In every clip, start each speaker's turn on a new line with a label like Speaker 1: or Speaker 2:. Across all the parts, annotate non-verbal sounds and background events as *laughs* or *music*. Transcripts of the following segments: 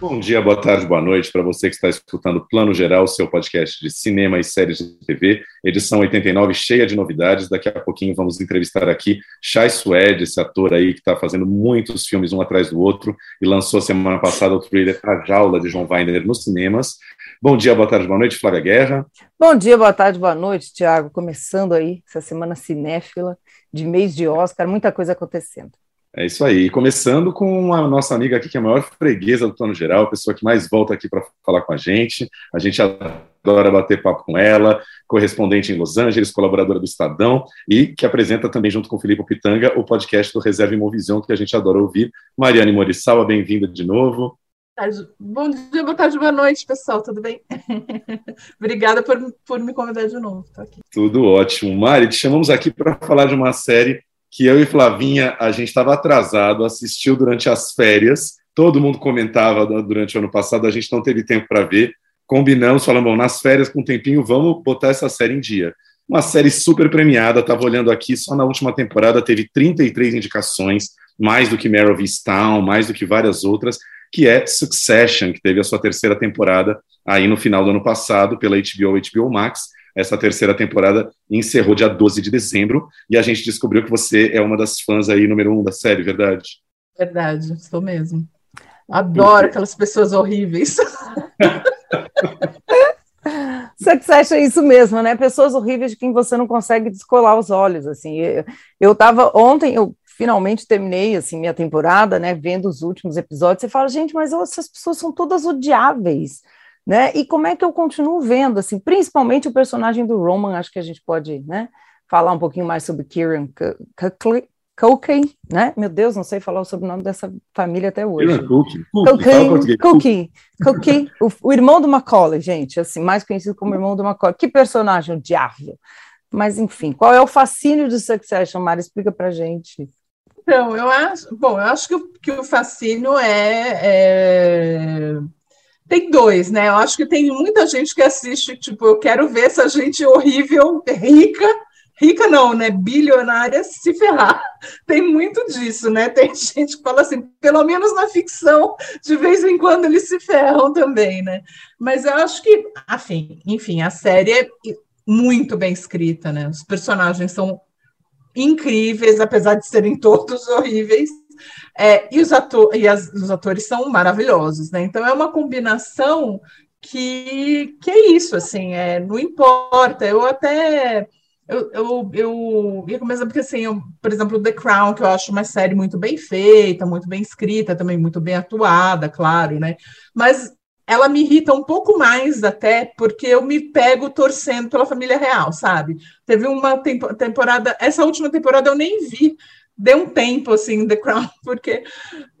Speaker 1: Bom dia, boa tarde, boa noite para você que está escutando Plano Geral, seu podcast de cinema e séries de TV, edição 89, cheia de novidades. Daqui a pouquinho vamos entrevistar aqui Shai Suede, esse ator aí que está fazendo muitos filmes um atrás do outro e lançou semana passada o trailer A Jaula de João Weiner nos cinemas. Bom dia, boa tarde, boa noite, Flávia Guerra.
Speaker 2: Bom dia, boa tarde, boa noite, Tiago. Começando aí essa semana cinéfila de mês de Oscar, muita coisa acontecendo.
Speaker 1: É isso aí. Começando com a nossa amiga aqui, que é a maior freguesa do plano geral, a pessoa que mais volta aqui para falar com a gente. A gente adora bater papo com ela, correspondente em Los Angeles, colaboradora do Estadão, e que apresenta também, junto com o Filipe Pitanga, o podcast do Reserva Imovisão, que a gente adora ouvir. Mariane Morissawa, bem-vinda de novo.
Speaker 3: Bom dia, boa tarde, boa noite, pessoal, tudo bem? *laughs* Obrigada por, por me convidar de novo.
Speaker 1: Tudo ótimo. Mari, te chamamos aqui para falar de uma série que eu e Flavinha, a gente estava atrasado, assistiu durante as férias, todo mundo comentava durante o ano passado, a gente não teve tempo para ver, combinamos, falamos, bom, nas férias, com um tempinho, vamos botar essa série em dia. Uma série super premiada, estava olhando aqui, só na última temporada teve 33 indicações, mais do que of Easttown, mais do que várias outras, que é Succession, que teve a sua terceira temporada aí no final do ano passado pela HBO HBO Max, essa terceira temporada encerrou dia 12 de dezembro e a gente descobriu que você é uma das fãs aí número um da série, verdade?
Speaker 3: Verdade, sou mesmo. Adoro aquelas pessoas horríveis. *laughs*
Speaker 2: Succession é isso mesmo, né? Pessoas horríveis de quem você não consegue descolar os olhos, assim. Eu estava ontem, eu finalmente terminei assim minha temporada, né? Vendo os últimos episódios, você fala, gente, mas essas pessoas são todas odiáveis né? E como é que eu continuo vendo, assim, principalmente o personagem do Roman, acho que a gente pode, né, falar um pouquinho mais sobre Kieran Culkin, né? Meu Deus, não sei falar o sobrenome dessa família até hoje.
Speaker 1: Kieran Culkin.
Speaker 2: Culkin, Culkin, o, o irmão do Macaulay, gente, assim, mais conhecido como irmão do Macaulay. Que personagem odiável. Mas, enfim, qual é o fascínio de Succession, Mara? Explica pra gente.
Speaker 3: Então, eu acho, bom, eu acho que o, que o fascínio é, é tem dois, né? Eu acho que tem muita gente que assiste, tipo, eu quero ver essa gente horrível, rica, rica não, né? Bilionária se ferrar. Tem muito disso, né? Tem *laughs* gente que fala assim, pelo menos na ficção, de vez em quando eles se ferram também, né? Mas eu acho que, enfim, enfim, a série é muito bem escrita, né? Os personagens são incríveis, apesar de serem todos horríveis. É, e os, e as, os atores são maravilhosos, né? Então é uma combinação que, que é isso, assim, é, não importa. Eu até eu, eu, eu ia começar porque, assim, eu, por exemplo, The Crown, que eu acho uma série muito bem feita, muito bem escrita, também muito bem atuada, claro, né? Mas ela me irrita um pouco mais até porque eu me pego torcendo pela família real, sabe? Teve uma temporada, essa última temporada eu nem vi, deu um tempo assim The Crown, *laughs* porque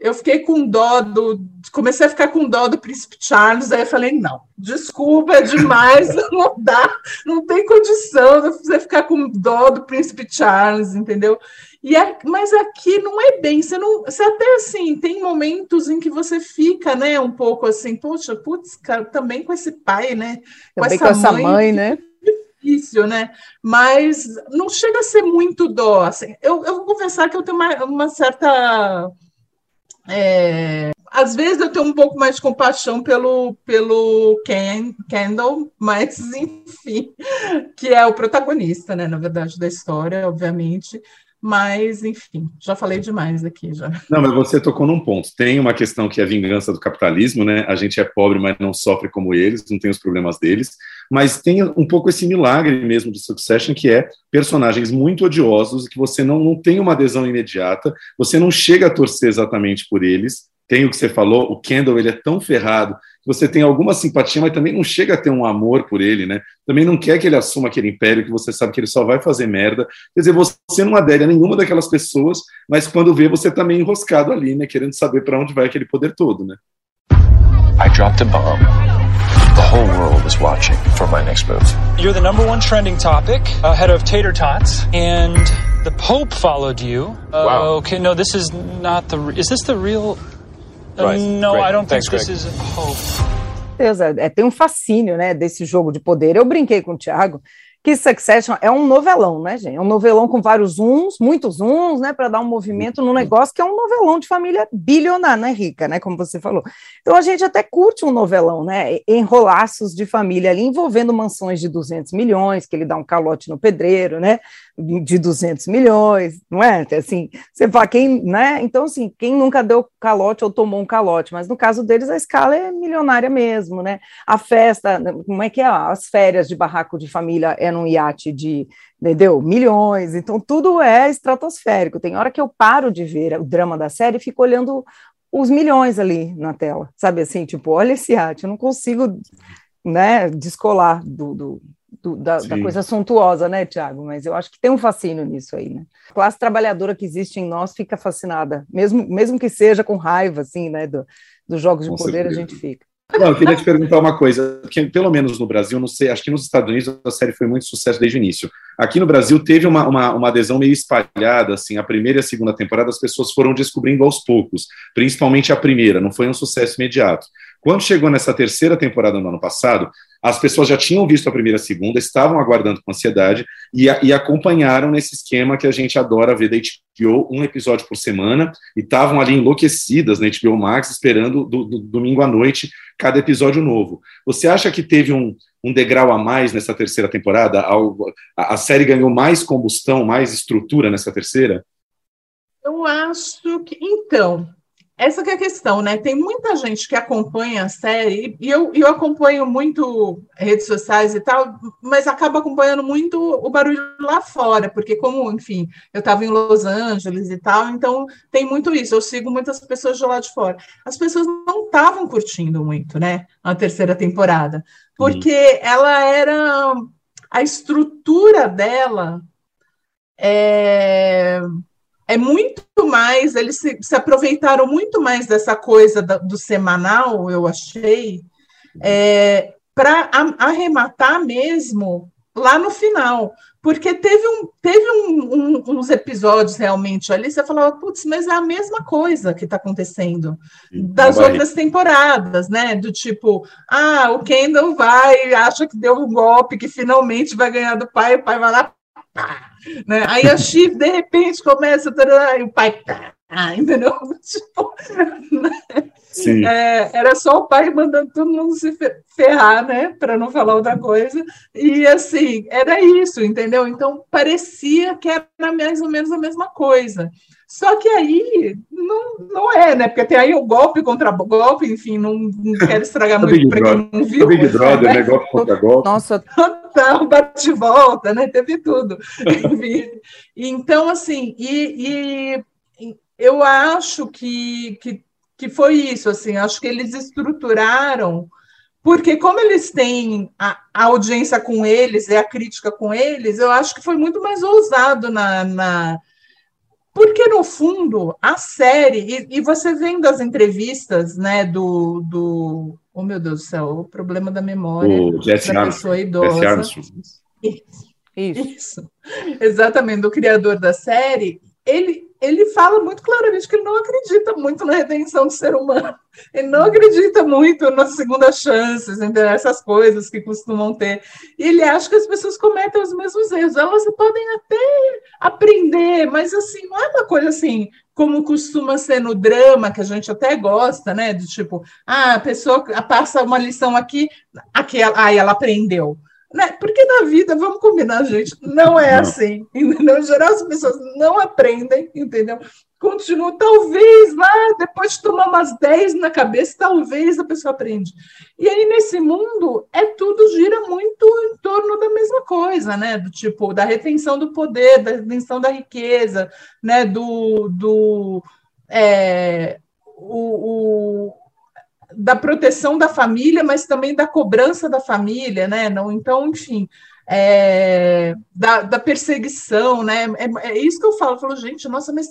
Speaker 3: eu fiquei com dó do. Comecei a ficar com dó do príncipe Charles, aí eu falei, não, desculpa, é demais, *laughs* não dá, não tem condição de você ficar com dó do príncipe Charles, entendeu? E é, mas aqui não é bem, você não. Você até assim, tem momentos em que você fica, né, um pouco assim, poxa, putz, cara, também com esse pai, né?
Speaker 2: Com também essa com essa mãe, mãe né?
Speaker 3: Difícil, né? Mas não chega a ser muito dó. Assim. Eu, eu vou confessar que eu tenho uma, uma certa. É, às vezes eu tenho um pouco mais de compaixão pelo, pelo Ken, Kendall, mas *laughs* enfim, que é o protagonista, né? Na verdade, da história, obviamente. Mas, enfim, já falei demais aqui já.
Speaker 1: Não, mas você tocou num ponto. Tem uma questão que é a vingança do capitalismo, né? A gente é pobre, mas não sofre como eles, não tem os problemas deles. Mas tem um pouco esse milagre mesmo de Succession, que é personagens muito odiosos, que você não, não tem uma adesão imediata, você não chega a torcer exatamente por eles, tem o que você falou, o Kendall ele é tão ferrado você tem alguma simpatia, mas também não chega a ter um amor por ele, né? Também não quer que ele assuma aquele império que você sabe que ele só vai fazer merda. Quer dizer, você não adere a nenhuma daquelas pessoas, mas quando vê você tá meio enroscado ali, né? Querendo saber para onde vai aquele poder todo, né? I dropped a bomb. The
Speaker 4: whole world is watching for my next move.
Speaker 5: You're the number one trending topic, ahead of tater tots, and the Pope followed you. Uh,
Speaker 4: Wow.
Speaker 5: Okay, no, this is not the. Is this the real?
Speaker 4: Right,
Speaker 5: no,
Speaker 4: great.
Speaker 5: I don't
Speaker 4: Thanks,
Speaker 5: think this is a Pope.
Speaker 2: Deus, é, é, tem um fascínio, né, desse jogo de poder. Eu brinquei com o Thiago que Succession é um novelão, né, gente? É um novelão com vários zooms, muitos zooms, né, para dar um movimento no negócio que é um novelão de família bilionária, né, rica, né, como você falou. Então a gente até curte um novelão, né, enrolaços de família ali envolvendo mansões de 200 milhões, que ele dá um calote no pedreiro, né, de 200 milhões, não é? Assim, você fala quem, né? Então assim, quem nunca deu calote ou tomou um calote, mas no caso deles a escala é milionária mesmo, né? A festa, como é que é? As férias de barraco de família é num iate de, entendeu? Milhões, então tudo é estratosférico. Tem hora que eu paro de ver o drama da série e fico olhando os milhões ali na tela, sabe assim, tipo, olha esse iate, eu não consigo, né, descolar do, do, do da, da, coisa suntuosa, né, Tiago? Mas eu acho que tem um fascínio nisso aí, né? A classe trabalhadora que existe em nós fica fascinada, mesmo, mesmo que seja com raiva, assim, né, do, dos jogos de
Speaker 1: Com
Speaker 2: poder,
Speaker 1: certeza.
Speaker 2: a gente fica.
Speaker 1: Não, eu queria te perguntar uma coisa, porque pelo menos no Brasil, não sei, acho que nos Estados Unidos a série foi muito sucesso desde o início. Aqui no Brasil teve uma, uma, uma adesão meio espalhada, assim, a primeira e a segunda temporada as pessoas foram descobrindo aos poucos, principalmente a primeira, não foi um sucesso imediato. Quando chegou nessa terceira temporada no ano passado, as pessoas já tinham visto a primeira e a segunda, estavam aguardando com ansiedade e, e acompanharam nesse esquema que a gente adora ver da HBO, um episódio por semana, e estavam ali enlouquecidas na HBO Max, esperando do, do- domingo à noite cada episódio novo. Você acha que teve um, um degrau a mais nessa terceira temporada? A, a série ganhou mais combustão, mais estrutura nessa terceira?
Speaker 3: Eu acho que. Então, essa é a questão, né? Tem muita gente que acompanha a série, e eu, eu acompanho muito redes sociais e tal, mas acaba acompanhando muito o barulho lá fora, porque, como, enfim, eu estava em Los Angeles e tal, então tem muito isso. Eu sigo muitas pessoas de lá de fora. As pessoas não estavam curtindo muito, né? A terceira temporada, porque ela era. A estrutura dela é, é muito mais, eles se, se aproveitaram muito mais dessa coisa da- do semanal, eu achei, é, para arrematar mesmo lá no final. Porque teve, um, teve um- um- uns episódios realmente ali, você falava, putz, mas é a mesma coisa que está acontecendo das
Speaker 1: Uma
Speaker 3: outras temporadas, né? Do tipo, ah, o Kendall vai, acha que deu um golpe, que finalmente vai ganhar do pai, o pai vai lá, pá, né? Aí a Chief, de repente, começa, e o pai, pá, entendeu? Tipo,
Speaker 1: Sim.
Speaker 3: é, era só o pai mandando todo mundo se fe- ferrar, né? Para não falar outra coisa. E assim, era isso, entendeu? Então parecia que era mais ou menos a mesma coisa. Só que aí não, não é, né? Porque tem aí o golpe contra golpe, enfim, não, não quero estragar
Speaker 1: Big
Speaker 3: muito para quem não viu.
Speaker 1: O Big Brother,
Speaker 3: né?
Speaker 1: né? Golpe contra golpe.
Speaker 2: Nossa,
Speaker 3: Total, *laughs* bate e volta, né? Teve tudo. Então, assim, e, e eu acho que, que, que foi isso, assim, acho que eles estruturaram, porque como eles têm a, a audiência com eles e a crítica com eles, eu acho que foi muito mais ousado na. na porque, no fundo, a série, e, e você vendo as entrevistas né, do, do. Oh, meu Deus do céu, o problema da memória
Speaker 1: O Jesse
Speaker 3: da
Speaker 1: Armstrong.
Speaker 3: pessoa
Speaker 1: Jesse
Speaker 3: idosa.
Speaker 1: Armstrong.
Speaker 2: isso.
Speaker 3: Isso, exatamente, do criador da série, ele, ele fala muito claramente que ele não acredita muito na redenção do ser humano. Ele não acredita muito nas segundas chances, essas coisas que costumam ter. E ele acha que as pessoas cometem os mesmos erros. Elas podem até aprender, mas assim, não é uma coisa assim, como costuma ser no drama, que a gente até gosta, né? Do tipo, ah, a pessoa passa uma lição aqui, aqui aí ela aprendeu. Né? Porque na vida, vamos combinar, gente, não é
Speaker 1: Não.
Speaker 3: assim. *laughs* Entendeu? Em geral, as pessoas não aprendem, entendeu? Continuam, talvez lá, depois de tomar umas 10 na cabeça, talvez a pessoa aprende. E aí, nesse mundo, é tudo gira muito em torno da mesma coisa, né? Do tipo, da retenção do poder, da retenção da riqueza, né? Do. do é, o, o- da proteção da família, mas também da cobrança da família, né? Não, então, enfim, é, da, da perseguição, né? É, é isso que eu falo. Eu falo, gente, nossa, mas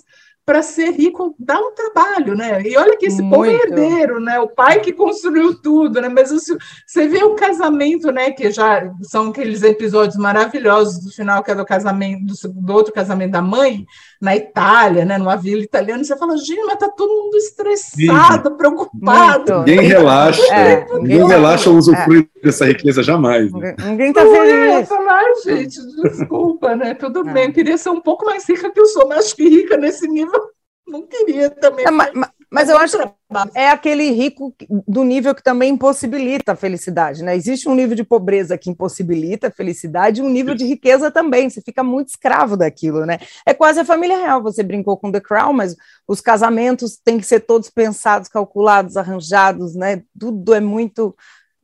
Speaker 3: para ser rico dá um trabalho, né? E olha que esse
Speaker 2: Muito.
Speaker 3: povo é herdeiro, né? O pai que construiu tudo, né? Mas isso, você vê o casamento, né? Que já são aqueles episódios maravilhosos do final, que é do casamento, do, do outro casamento da mãe, na Itália, né? Numa vila italiana, você fala, gente, mas tá todo mundo estressado, preocupado.
Speaker 2: Muito.
Speaker 1: Ninguém relaxa,
Speaker 2: É,
Speaker 1: ninguém
Speaker 2: ninguém-
Speaker 1: relaxa ou usufrui dessa riqueza jamais. né?
Speaker 2: Ninguém- Ninguém tá
Speaker 3: Não é,
Speaker 2: feliz.
Speaker 3: falar, "Ai, gente, desculpa, né? Tudo
Speaker 2: É.
Speaker 3: bem, eu queria ser um pouco mais rica que eu sou, mas acho que rica nesse nível não queria também.
Speaker 2: É, ma- ma- mas eu acho que é aquele rico do nível que também impossibilita a felicidade, né? Existe um nível de pobreza que impossibilita a felicidade e um nível de riqueza também. Você fica muito escravo daquilo, né? É quase a família real. Você brincou com The Crown, mas os casamentos têm que ser todos pensados, calculados, arranjados, né? Tudo é muito.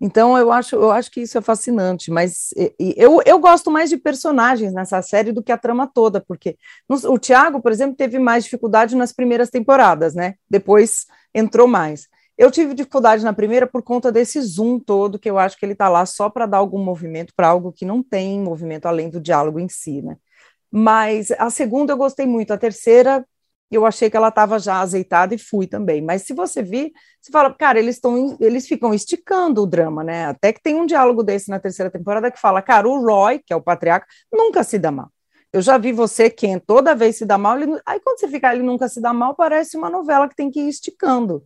Speaker 2: Então eu acho, eu acho que isso é fascinante, mas eu, eu gosto mais de personagens nessa série do que a trama toda, porque no- o Thiago, por exemplo, teve mais dificuldade nas primeiras temporadas, né? Depois entrou mais. Eu tive dificuldade na primeira por conta desse zoom todo, que eu acho que ele está lá só para dar algum movimento para algo que não tem movimento além do diálogo em si, né? Mas a segunda eu gostei muito, a terceira eu achei que ela estava já azeitada e fui também. Mas se você vir, você fala, cara, eles estão, eles ficam esticando o drama, né? Até que tem um diálogo desse na terceira temporada que fala, cara, o Roy, que é o patriarca, nunca se dá mal. Eu já vi você, Ken, toda vez se dá mal, ele, aí quando você fica, ele nunca se dá mal, parece uma novela que tem que ir esticando.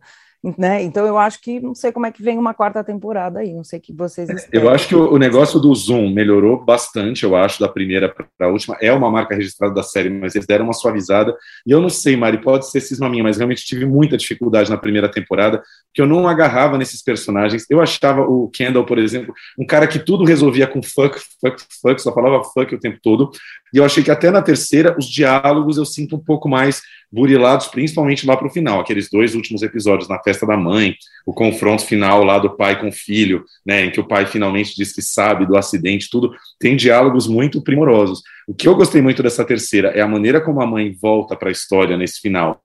Speaker 2: Né? Então eu acho que não sei como é que vem uma quarta temporada aí, não sei o que vocês esperam.
Speaker 1: Eu acho que o, o negócio do Zoom melhorou bastante, eu acho, da primeira para a última. É uma marca registrada da série, mas eles deram uma suavizada. E eu não sei, Mari, pode ser cisma minha, mas realmente tive muita dificuldade na primeira temporada, porque eu não agarrava nesses personagens. Eu achava o Kendall, por exemplo, um cara que tudo resolvia com fuck, fuck, fuck, só falava fuck o tempo todo. E eu achei que até na terceira, os diálogos eu sinto um pouco mais burilados, principalmente lá para o final, aqueles dois últimos episódios, na festa da mãe, o confronto final lá do pai com o filho, né, em que o pai finalmente diz que sabe do acidente, tudo, tem diálogos muito primorosos. O que eu gostei muito dessa terceira é a maneira como a mãe volta para a história nesse final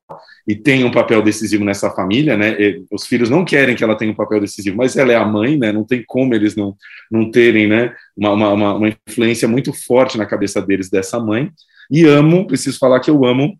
Speaker 1: e tem um papel decisivo nessa família, né? Os filhos não querem que ela tenha um papel decisivo, mas ela é a mãe, né? Não tem como eles não, não terem, né? Uma, uma, uma influência muito forte na cabeça deles dessa mãe. E amo, preciso falar que eu amo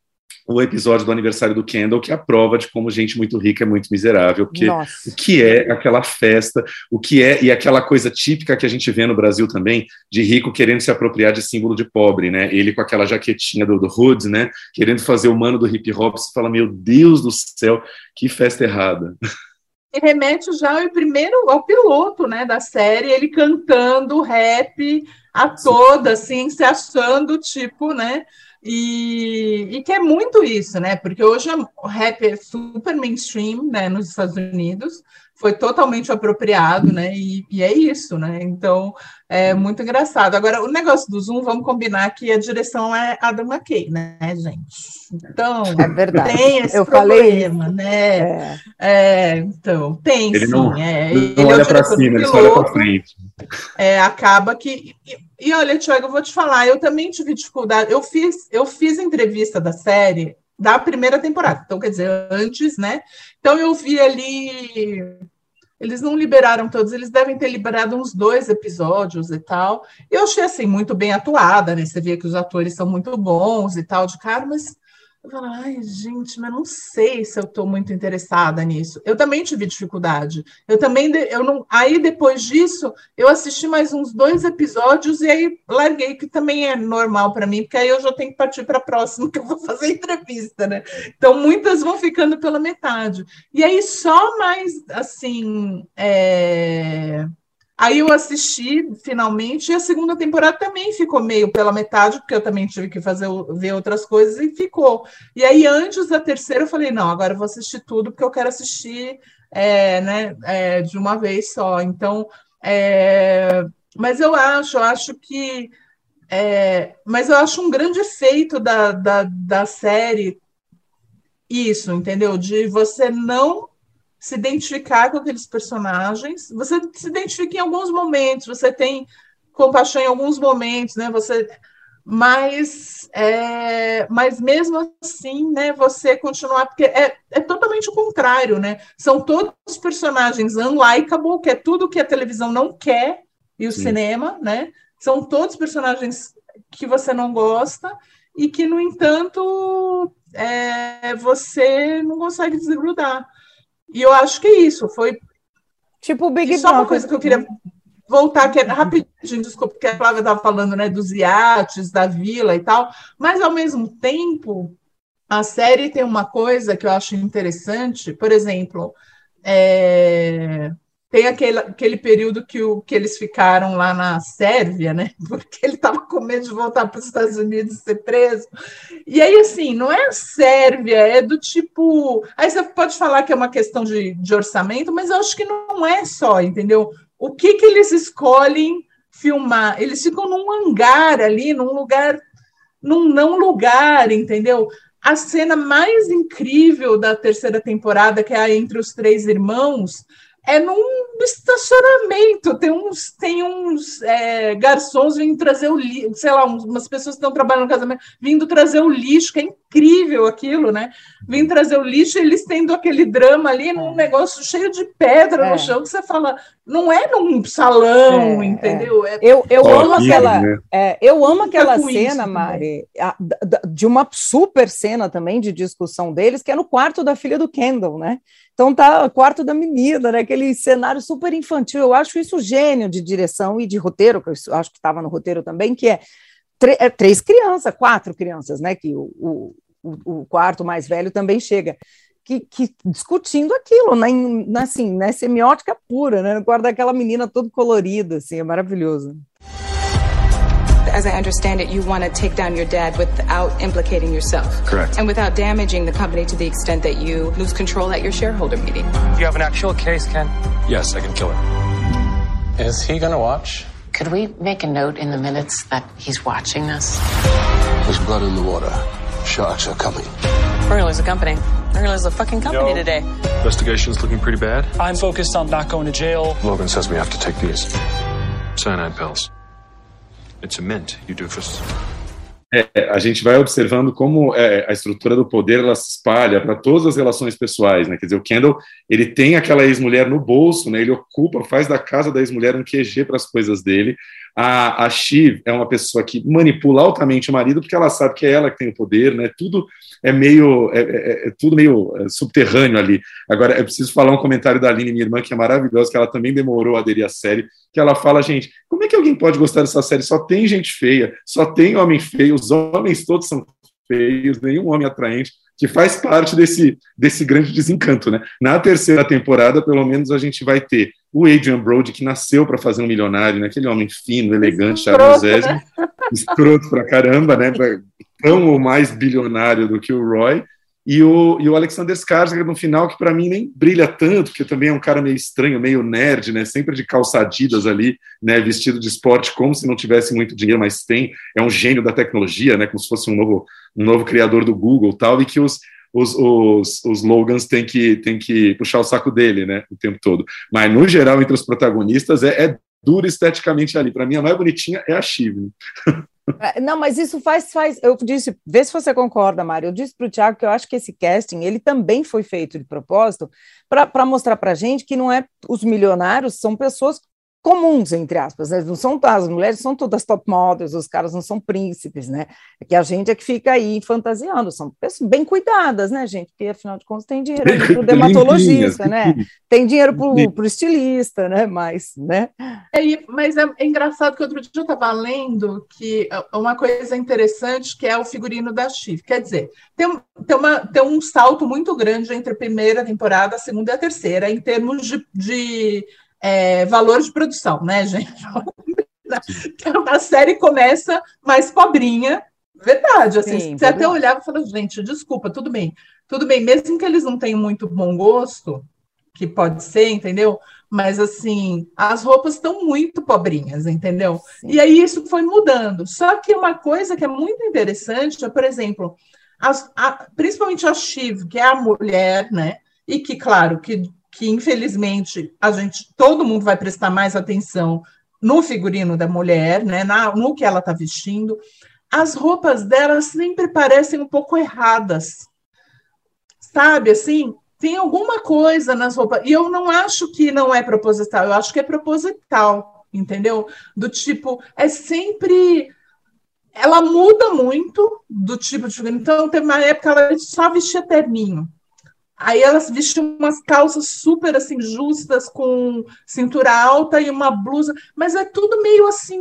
Speaker 1: o episódio do aniversário do Kendall, que é a prova de como gente muito rica é muito miserável, porque
Speaker 2: Nossa.
Speaker 1: o que é aquela festa, o que é, e aquela coisa típica que a gente vê no Brasil também, de rico querendo se apropriar de símbolo de pobre, né? Ele com aquela jaquetinha do, do Hood, né? Querendo fazer o mano do hip hop, você fala, meu Deus do céu, que festa errada.
Speaker 3: E remete já ao primeiro, ao piloto, né, da série, ele cantando rap a toda, assim, se achando, tipo, né, e, e que é muito isso, né? Porque hoje o rap é super mainstream, né, nos Estados Unidos, foi totalmente apropriado, né? E, e, é isso, né? Então é muito engraçado. Agora, o negócio do Zoom, vamos combinar que a direção é Adam McKay, né, gente? Então,
Speaker 2: é verdade.
Speaker 3: tem esse
Speaker 2: Eu
Speaker 3: problema,
Speaker 2: falei
Speaker 3: né?
Speaker 2: É.
Speaker 3: É, então, tem
Speaker 1: ele
Speaker 3: sim.
Speaker 1: Não,
Speaker 3: é,
Speaker 1: não
Speaker 3: ele
Speaker 1: olha
Speaker 3: é
Speaker 1: para cima, ele só olha para frente.
Speaker 3: É, acaba que. E, olha, Tiago, eu vou te falar, eu também tive dificuldade. Eu fiz, eu fiz entrevista da série da primeira temporada, então quer dizer, antes, né? Então eu vi ali. Eles não liberaram todos, eles devem ter liberado uns dois episódios e tal. Eu achei assim muito bem atuada, né? Você vê que os atores são muito bons e tal de cara, mas eu falo, ai, gente, mas não sei se eu estou muito interessada nisso. Eu também tive dificuldade. Eu também, eu não. Aí depois disso, eu assisti mais uns dois episódios e aí larguei, que também é normal para mim, porque aí eu já tenho que partir para a próxima, *laughs* que eu vou fazer entrevista, né? Então muitas vão ficando pela metade. E aí só mais assim. É... Aí eu assisti finalmente, e a segunda temporada também ficou meio pela metade, porque eu também tive que fazer ver outras coisas e ficou. E aí, antes da terceira, eu falei: não, agora eu vou assistir tudo, porque eu quero assistir é, né, é, de uma vez só. Então, é, mas eu acho, eu acho que. É, mas eu acho um grande efeito da, da, da série isso, entendeu? De você não se identificar com aqueles personagens. Você se identifica em alguns momentos, você tem compaixão em alguns momentos, né? Você, mas, é, mas mesmo assim, né? Você continuar porque é, é totalmente o contrário, né? São todos personagens unlikable, que é tudo que a televisão não quer e o Sim. cinema, né? São todos personagens que você não gosta e que, no entanto, é, você não consegue desgrudar. E eu acho que é isso, foi.
Speaker 2: Tipo o Big
Speaker 3: e só uma coisa que eu queria voltar, que é rapidinho, desculpa, porque a Flávia estava falando né, dos iates, da vila e tal, mas ao mesmo tempo, a série tem uma coisa que eu acho interessante, por exemplo, é, tem aquele, aquele período que, o, que eles ficaram lá na Sérvia, né? *laughs* Porque ele estava com medo de voltar para os Estados Unidos e ser preso. E aí, assim, não é a Sérvia, é do tipo. Aí você pode falar que é uma questão de, de orçamento, mas eu acho que não é só, entendeu? O que, que eles escolhem filmar? Eles ficam num hangar ali, num lugar, num não lugar, entendeu? A cena mais incrível da terceira temporada, que é a entre os três irmãos, é num estacionamento. Tem uns, tem uns é, garçons vindo trazer o lixo, sei lá, umas pessoas que estão trabalhando no casamento, vindo trazer o lixo, que é incrível aquilo, né? Vindo trazer o lixo, eles tendo aquele drama ali num é. negócio cheio de pedra é. no chão, que você fala, não é num salão, é, entendeu?
Speaker 2: É. eu eu amo aquela, né? eu amo aquela cena, Mari, a, de uma super cena também de discussão deles, que é no quarto da filha do Kendall, né? Então tá quarto da menina, né? Aquele cenário super infantil. Eu acho isso gênio de direção e de roteiro, que eu acho que estava no roteiro também, que é, é, três crianças, quatro crianças, né? Que o, o, o quarto mais velho também chega. Que, que, discutindo aquilo, na, na, assim, na semiótica pura, né? No quarto daquela menina todo colorida, assim, é maravilhoso.
Speaker 6: As I understand it, you want to take down your dad without implicating yourself.
Speaker 4: Correct.
Speaker 6: And without damaging the company to the extent that you lose control at your shareholder meeting.
Speaker 5: Do you have an actual case, Ken?
Speaker 4: Yes, I can kill her.
Speaker 5: Is he gonna watch?
Speaker 7: Could we make a note in the minutes that he's watching us?
Speaker 4: There's blood in the water. Sharks are coming.
Speaker 7: We're gonna lose a company. We're gonna lose a fucking company Yo. today.
Speaker 4: Investigation's looking pretty bad.
Speaker 5: I'm focused on not going to jail.
Speaker 4: Logan says we have to take these cyanide pills. It's a mint, you doofus.
Speaker 1: É, a gente vai observando como é, a estrutura do poder ela se espalha para todas as relações pessoais, né? Quer dizer, o Kendall ele tem aquela ex-mulher no bolso, né? Ele ocupa, faz da casa da ex-mulher um QG para as coisas dele. A, a Shiv é uma pessoa que manipula altamente o marido porque ela sabe que é ela que tem o poder, né? Tudo é meio, é, é, é tudo meio é, subterrâneo ali. Agora, é preciso falar um comentário da Aline, minha irmã, que é maravilhosa, que ela também demorou a aderir à série, que ela fala, gente, como é que alguém pode gostar dessa série? Só tem gente feia, só tem homem feio, os homens todos são feios, nenhum homem atraente, que faz parte desse, desse grande desencanto, né? Na terceira temporada, pelo menos, a gente vai ter o Adrian Brody, que nasceu para fazer um milionário, né? aquele homem fino, elegante, charmosésimo, escroto pra caramba, né? Tão ou mais bilionário do que o Roy, e o, e o Alexander Skarsgård no final, que para mim nem brilha tanto, porque também é um cara meio estranho, meio nerd, né? Sempre de calçadidas ali, né? Vestido de esporte, como se não tivesse muito dinheiro, mas tem. É um gênio da tecnologia, né? Como se fosse um novo, um novo criador do Google tal, e que os, os, os, os Logans têm que, têm que puxar o saco dele, né? O tempo todo. Mas, no geral, entre os protagonistas, é, é duro esteticamente ali. Para mim, a mais bonitinha é a Shiv.
Speaker 2: É, não, mas isso faz, faz. Eu disse, vê se você concorda, Mário. Eu disse para o Tiago que eu acho que esse casting ele também foi feito de propósito para mostrar para gente que não é os milionários são pessoas comuns, entre aspas, né? não são as mulheres são todas top models, os caras não são príncipes, né? É que a gente é que fica aí fantasiando, são pessoas bem cuidadas, né, gente? Porque afinal de contas tem dinheiro para o dermatologista, né? Tem dinheiro para o estilista, né? Mas, né?
Speaker 3: É, mas é, é, engraçado que outro dia eu estava lendo que é uma coisa interessante que é o figurino da Chif. Quer dizer, tem, tem, uma, tem um salto muito grande entre a primeira temporada, a segunda e a terceira, em termos de, de é, valor de produção, né, gente? a série começa mais pobrinha, verdade. Assim, Sim, você até olhava e falava, gente, desculpa, tudo bem, tudo bem, mesmo que eles não tenham muito bom gosto, que pode ser, entendeu? Mas assim, as roupas estão muito pobrinhas, entendeu? Sim. E aí isso foi mudando. Só que uma coisa que é muito interessante é, por exemplo, as, a, principalmente a Shiv, que é a mulher, né? E que, claro, que que infelizmente a gente, todo mundo vai prestar mais atenção no figurino da mulher, né, na, no que ela está vestindo, as roupas dela sempre parecem um pouco erradas, sabe? Assim, tem alguma coisa nas roupas e eu não acho que não é proposital, eu acho que é proposital, entendeu? Do tipo é sempre ela muda muito do tipo de figura. Então, teve uma época ela só vestia terninho. Aí elas vestiam umas calças super assim justas com cintura alta e uma blusa, mas é tudo meio assim.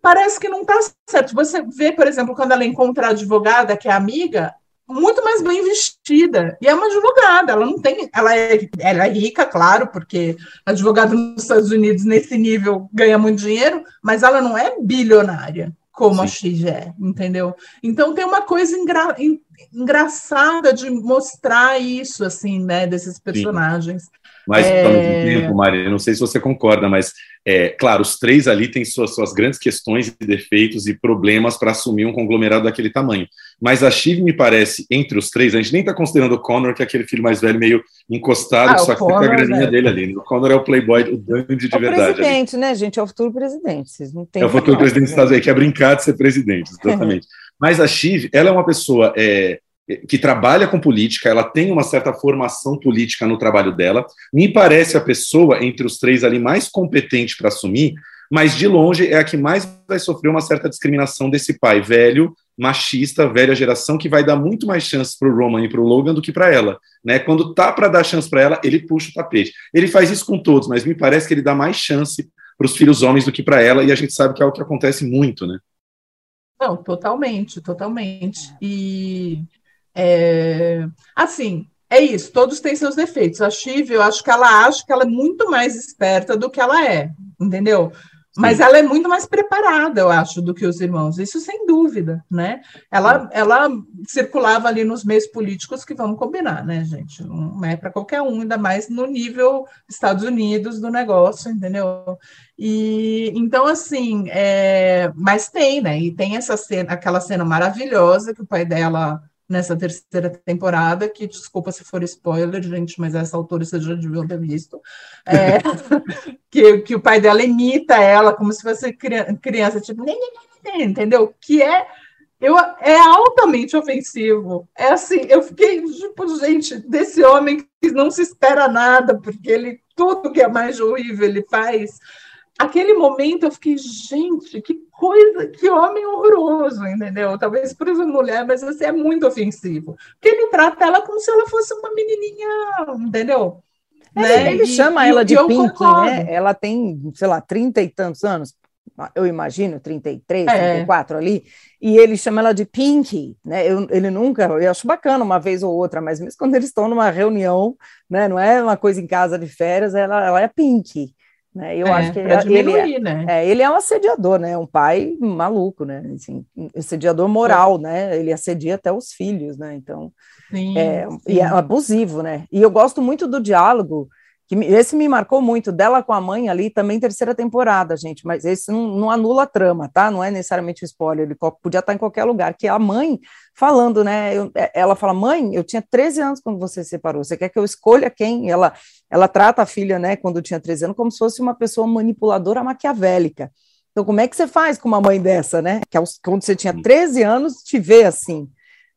Speaker 3: Parece que não está certo. Você vê, por exemplo, quando ela encontra a advogada, que é amiga, muito mais bem vestida. E é uma advogada, ela não tem. Ela é, ela é rica, claro, porque advogado nos Estados Unidos, nesse nível, ganha muito dinheiro, mas ela não é bilionária como Sim. a X é, entendeu? Então tem uma coisa engra engraçada de mostrar isso, assim, né, desses personagens. Sim.
Speaker 1: Mas, é... ao mesmo tempo, Maria, não sei se você concorda, mas, é, claro, os três ali têm suas, suas grandes questões e defeitos e problemas para assumir um conglomerado daquele tamanho. Mas a Shiv me parece, entre os três, a gente nem está considerando o Connor, que é aquele filho mais velho, meio encostado, ah, só que Connor, tem a graninha né? dele ali. Né? O Connor é o playboy, o dandy de
Speaker 2: é
Speaker 1: o verdade.
Speaker 2: presidente, ali. né, gente? É o futuro presidente. Vocês não
Speaker 1: é o futuro presidente dos Estados Unidos, quer brincar de ser presidente, *laughs* exatamente. Mas a Shiv, ela é uma pessoa... É, que trabalha com política, ela tem uma certa formação política no trabalho dela. Me parece a pessoa entre os três ali mais competente para assumir, mas de longe é a que mais vai sofrer uma certa discriminação desse pai velho, machista, velha geração, que vai dar muito mais chance para o Roman e para o Logan do que para ela. Né? Quando tá para dar chance para ela, ele puxa o tapete. Ele faz isso com todos, mas me parece que ele dá mais chance para os filhos homens do que para ela, e a gente sabe que é o que acontece muito, né?
Speaker 3: Não, totalmente, totalmente. E é, assim, é isso, todos têm seus defeitos. A Chive, eu acho que ela acha que ela é muito mais esperta do que ela é, entendeu? Mas ela é muito mais preparada, eu acho, do que os irmãos, isso sem dúvida, né? Ela, ela circulava ali nos meios políticos que vamos combinar, né, gente? Não é para qualquer um, ainda mais no nível Estados Unidos do negócio, entendeu? E então, assim, é, mas tem, né? E tem essa cena, aquela cena maravilhosa que o pai dela nessa terceira temporada, que desculpa se for spoiler, gente, mas essa autora você já deviam ter visto, é, *laughs* que, que o pai dela imita ela como se fosse criança, tipo, entendeu? Que é eu, é altamente ofensivo. É assim, eu fiquei, tipo, gente, desse homem que não se espera nada, porque ele, tudo que é mais horrível, ele faz aquele momento eu fiquei, gente, que coisa, que homem horroroso, entendeu? Talvez por uma mulher, mas assim, é muito ofensivo. Porque ele trata ela como se ela fosse uma menininha, entendeu?
Speaker 2: É, né? Ele e, chama e, ela de Pink, né? Ela tem, sei lá, trinta e tantos anos, eu imagino, 33, é. 34 ali, e ele chama ela de Pinky, né? Eu, ele nunca, eu acho bacana uma vez ou outra, mas mesmo quando eles estão numa reunião, né? Não é uma coisa em casa de férias, ela, ela é Pinky. Né? Eu é, acho que ele, é, né? é, ele é um assediador, né? Um pai maluco, né? Assim, assediador moral, é. né? Ele assedia até os filhos, né? Então, sim, é, sim. e é abusivo, né? E eu gosto muito do diálogo que esse me marcou muito, dela com a mãe ali, também terceira temporada, gente, mas esse não, não anula a trama, tá? Não é necessariamente um spoiler, ele podia estar em qualquer lugar, que é a mãe falando, né? Eu, é, ela fala, mãe, eu tinha 13 anos quando você se separou, você quer que eu escolha quem? Ela, ela trata a filha, né, quando tinha 13 anos, como se fosse uma pessoa manipuladora maquiavélica. Então, como é que você faz com uma mãe dessa, né? Que quando você tinha 13 anos, te vê assim.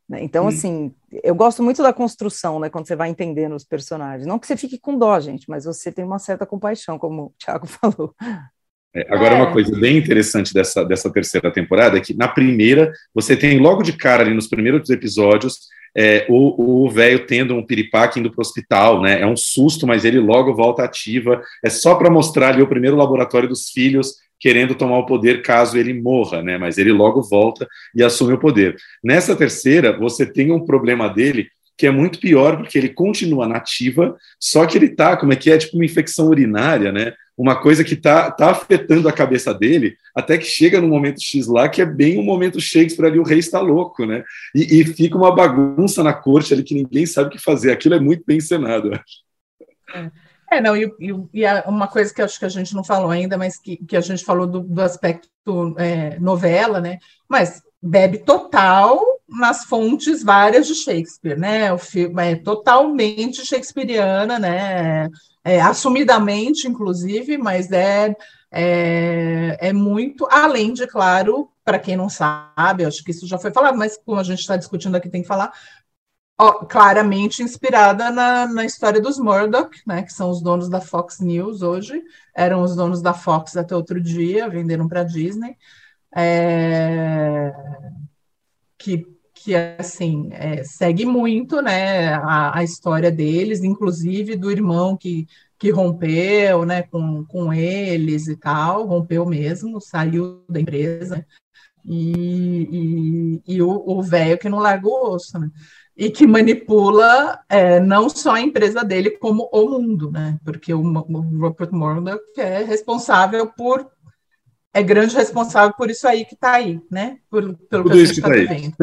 Speaker 2: Né? Então, assim, eu gosto muito da construção, né? Quando você vai entendendo os personagens. Não que você fique com dó, gente, mas você tem uma certa compaixão, como o Thiago *laughs* falou.
Speaker 1: É, agora, é. uma coisa bem interessante dessa, dessa terceira temporada é que na primeira, você tem logo de cara ali nos primeiros episódios é, o velho tendo um piripaque indo para o hospital, né? É um susto, mas ele logo volta ativa. É só para mostrar ali o primeiro laboratório dos filhos querendo tomar o poder caso ele morra, né? Mas ele logo volta e assume o poder. Nessa terceira, você tem um problema dele que é muito pior porque ele continua nativa, só que ele tá, como é que é, tipo uma infecção urinária, né? Uma coisa que tá, tá afetando a cabeça dele, até que chega no momento X lá, que é bem o momento Shakespeare ali, o rei está louco, né? E, e fica uma bagunça na corte ali que ninguém sabe o que fazer. Aquilo é muito bem encenado, eu acho.
Speaker 3: É. É, não, e, e, uma coisa que acho que a gente não falou ainda, mas que, que a gente falou do, do aspecto é, novela, né? Mas bebe total nas fontes várias de Shakespeare, né? O filme é totalmente shakespeariana, né? É, assumidamente, inclusive, mas é, é, é muito, além de, claro, para quem não sabe, acho que isso já foi falado, mas como a gente está discutindo aqui, tem que falar, claramente inspirada na, na história dos Murdoch, né, que são os donos da Fox News hoje, eram os donos da Fox até outro dia, venderam para Disney. é, que, que assim é, segue muito né, a, a, história deles, inclusive do irmão que, que rompeu né, com, com eles e tal, rompeu mesmo, saiu da empresa, e, e, o velho que não larga o osso, né? e que manipula é, não só a empresa dele, como o mundo, né? Porque o, o Rupert Murdoch é responsável por é grande responsável por isso aí que está aí, né? Por, pelo Tudo que a gente está tá vivendo.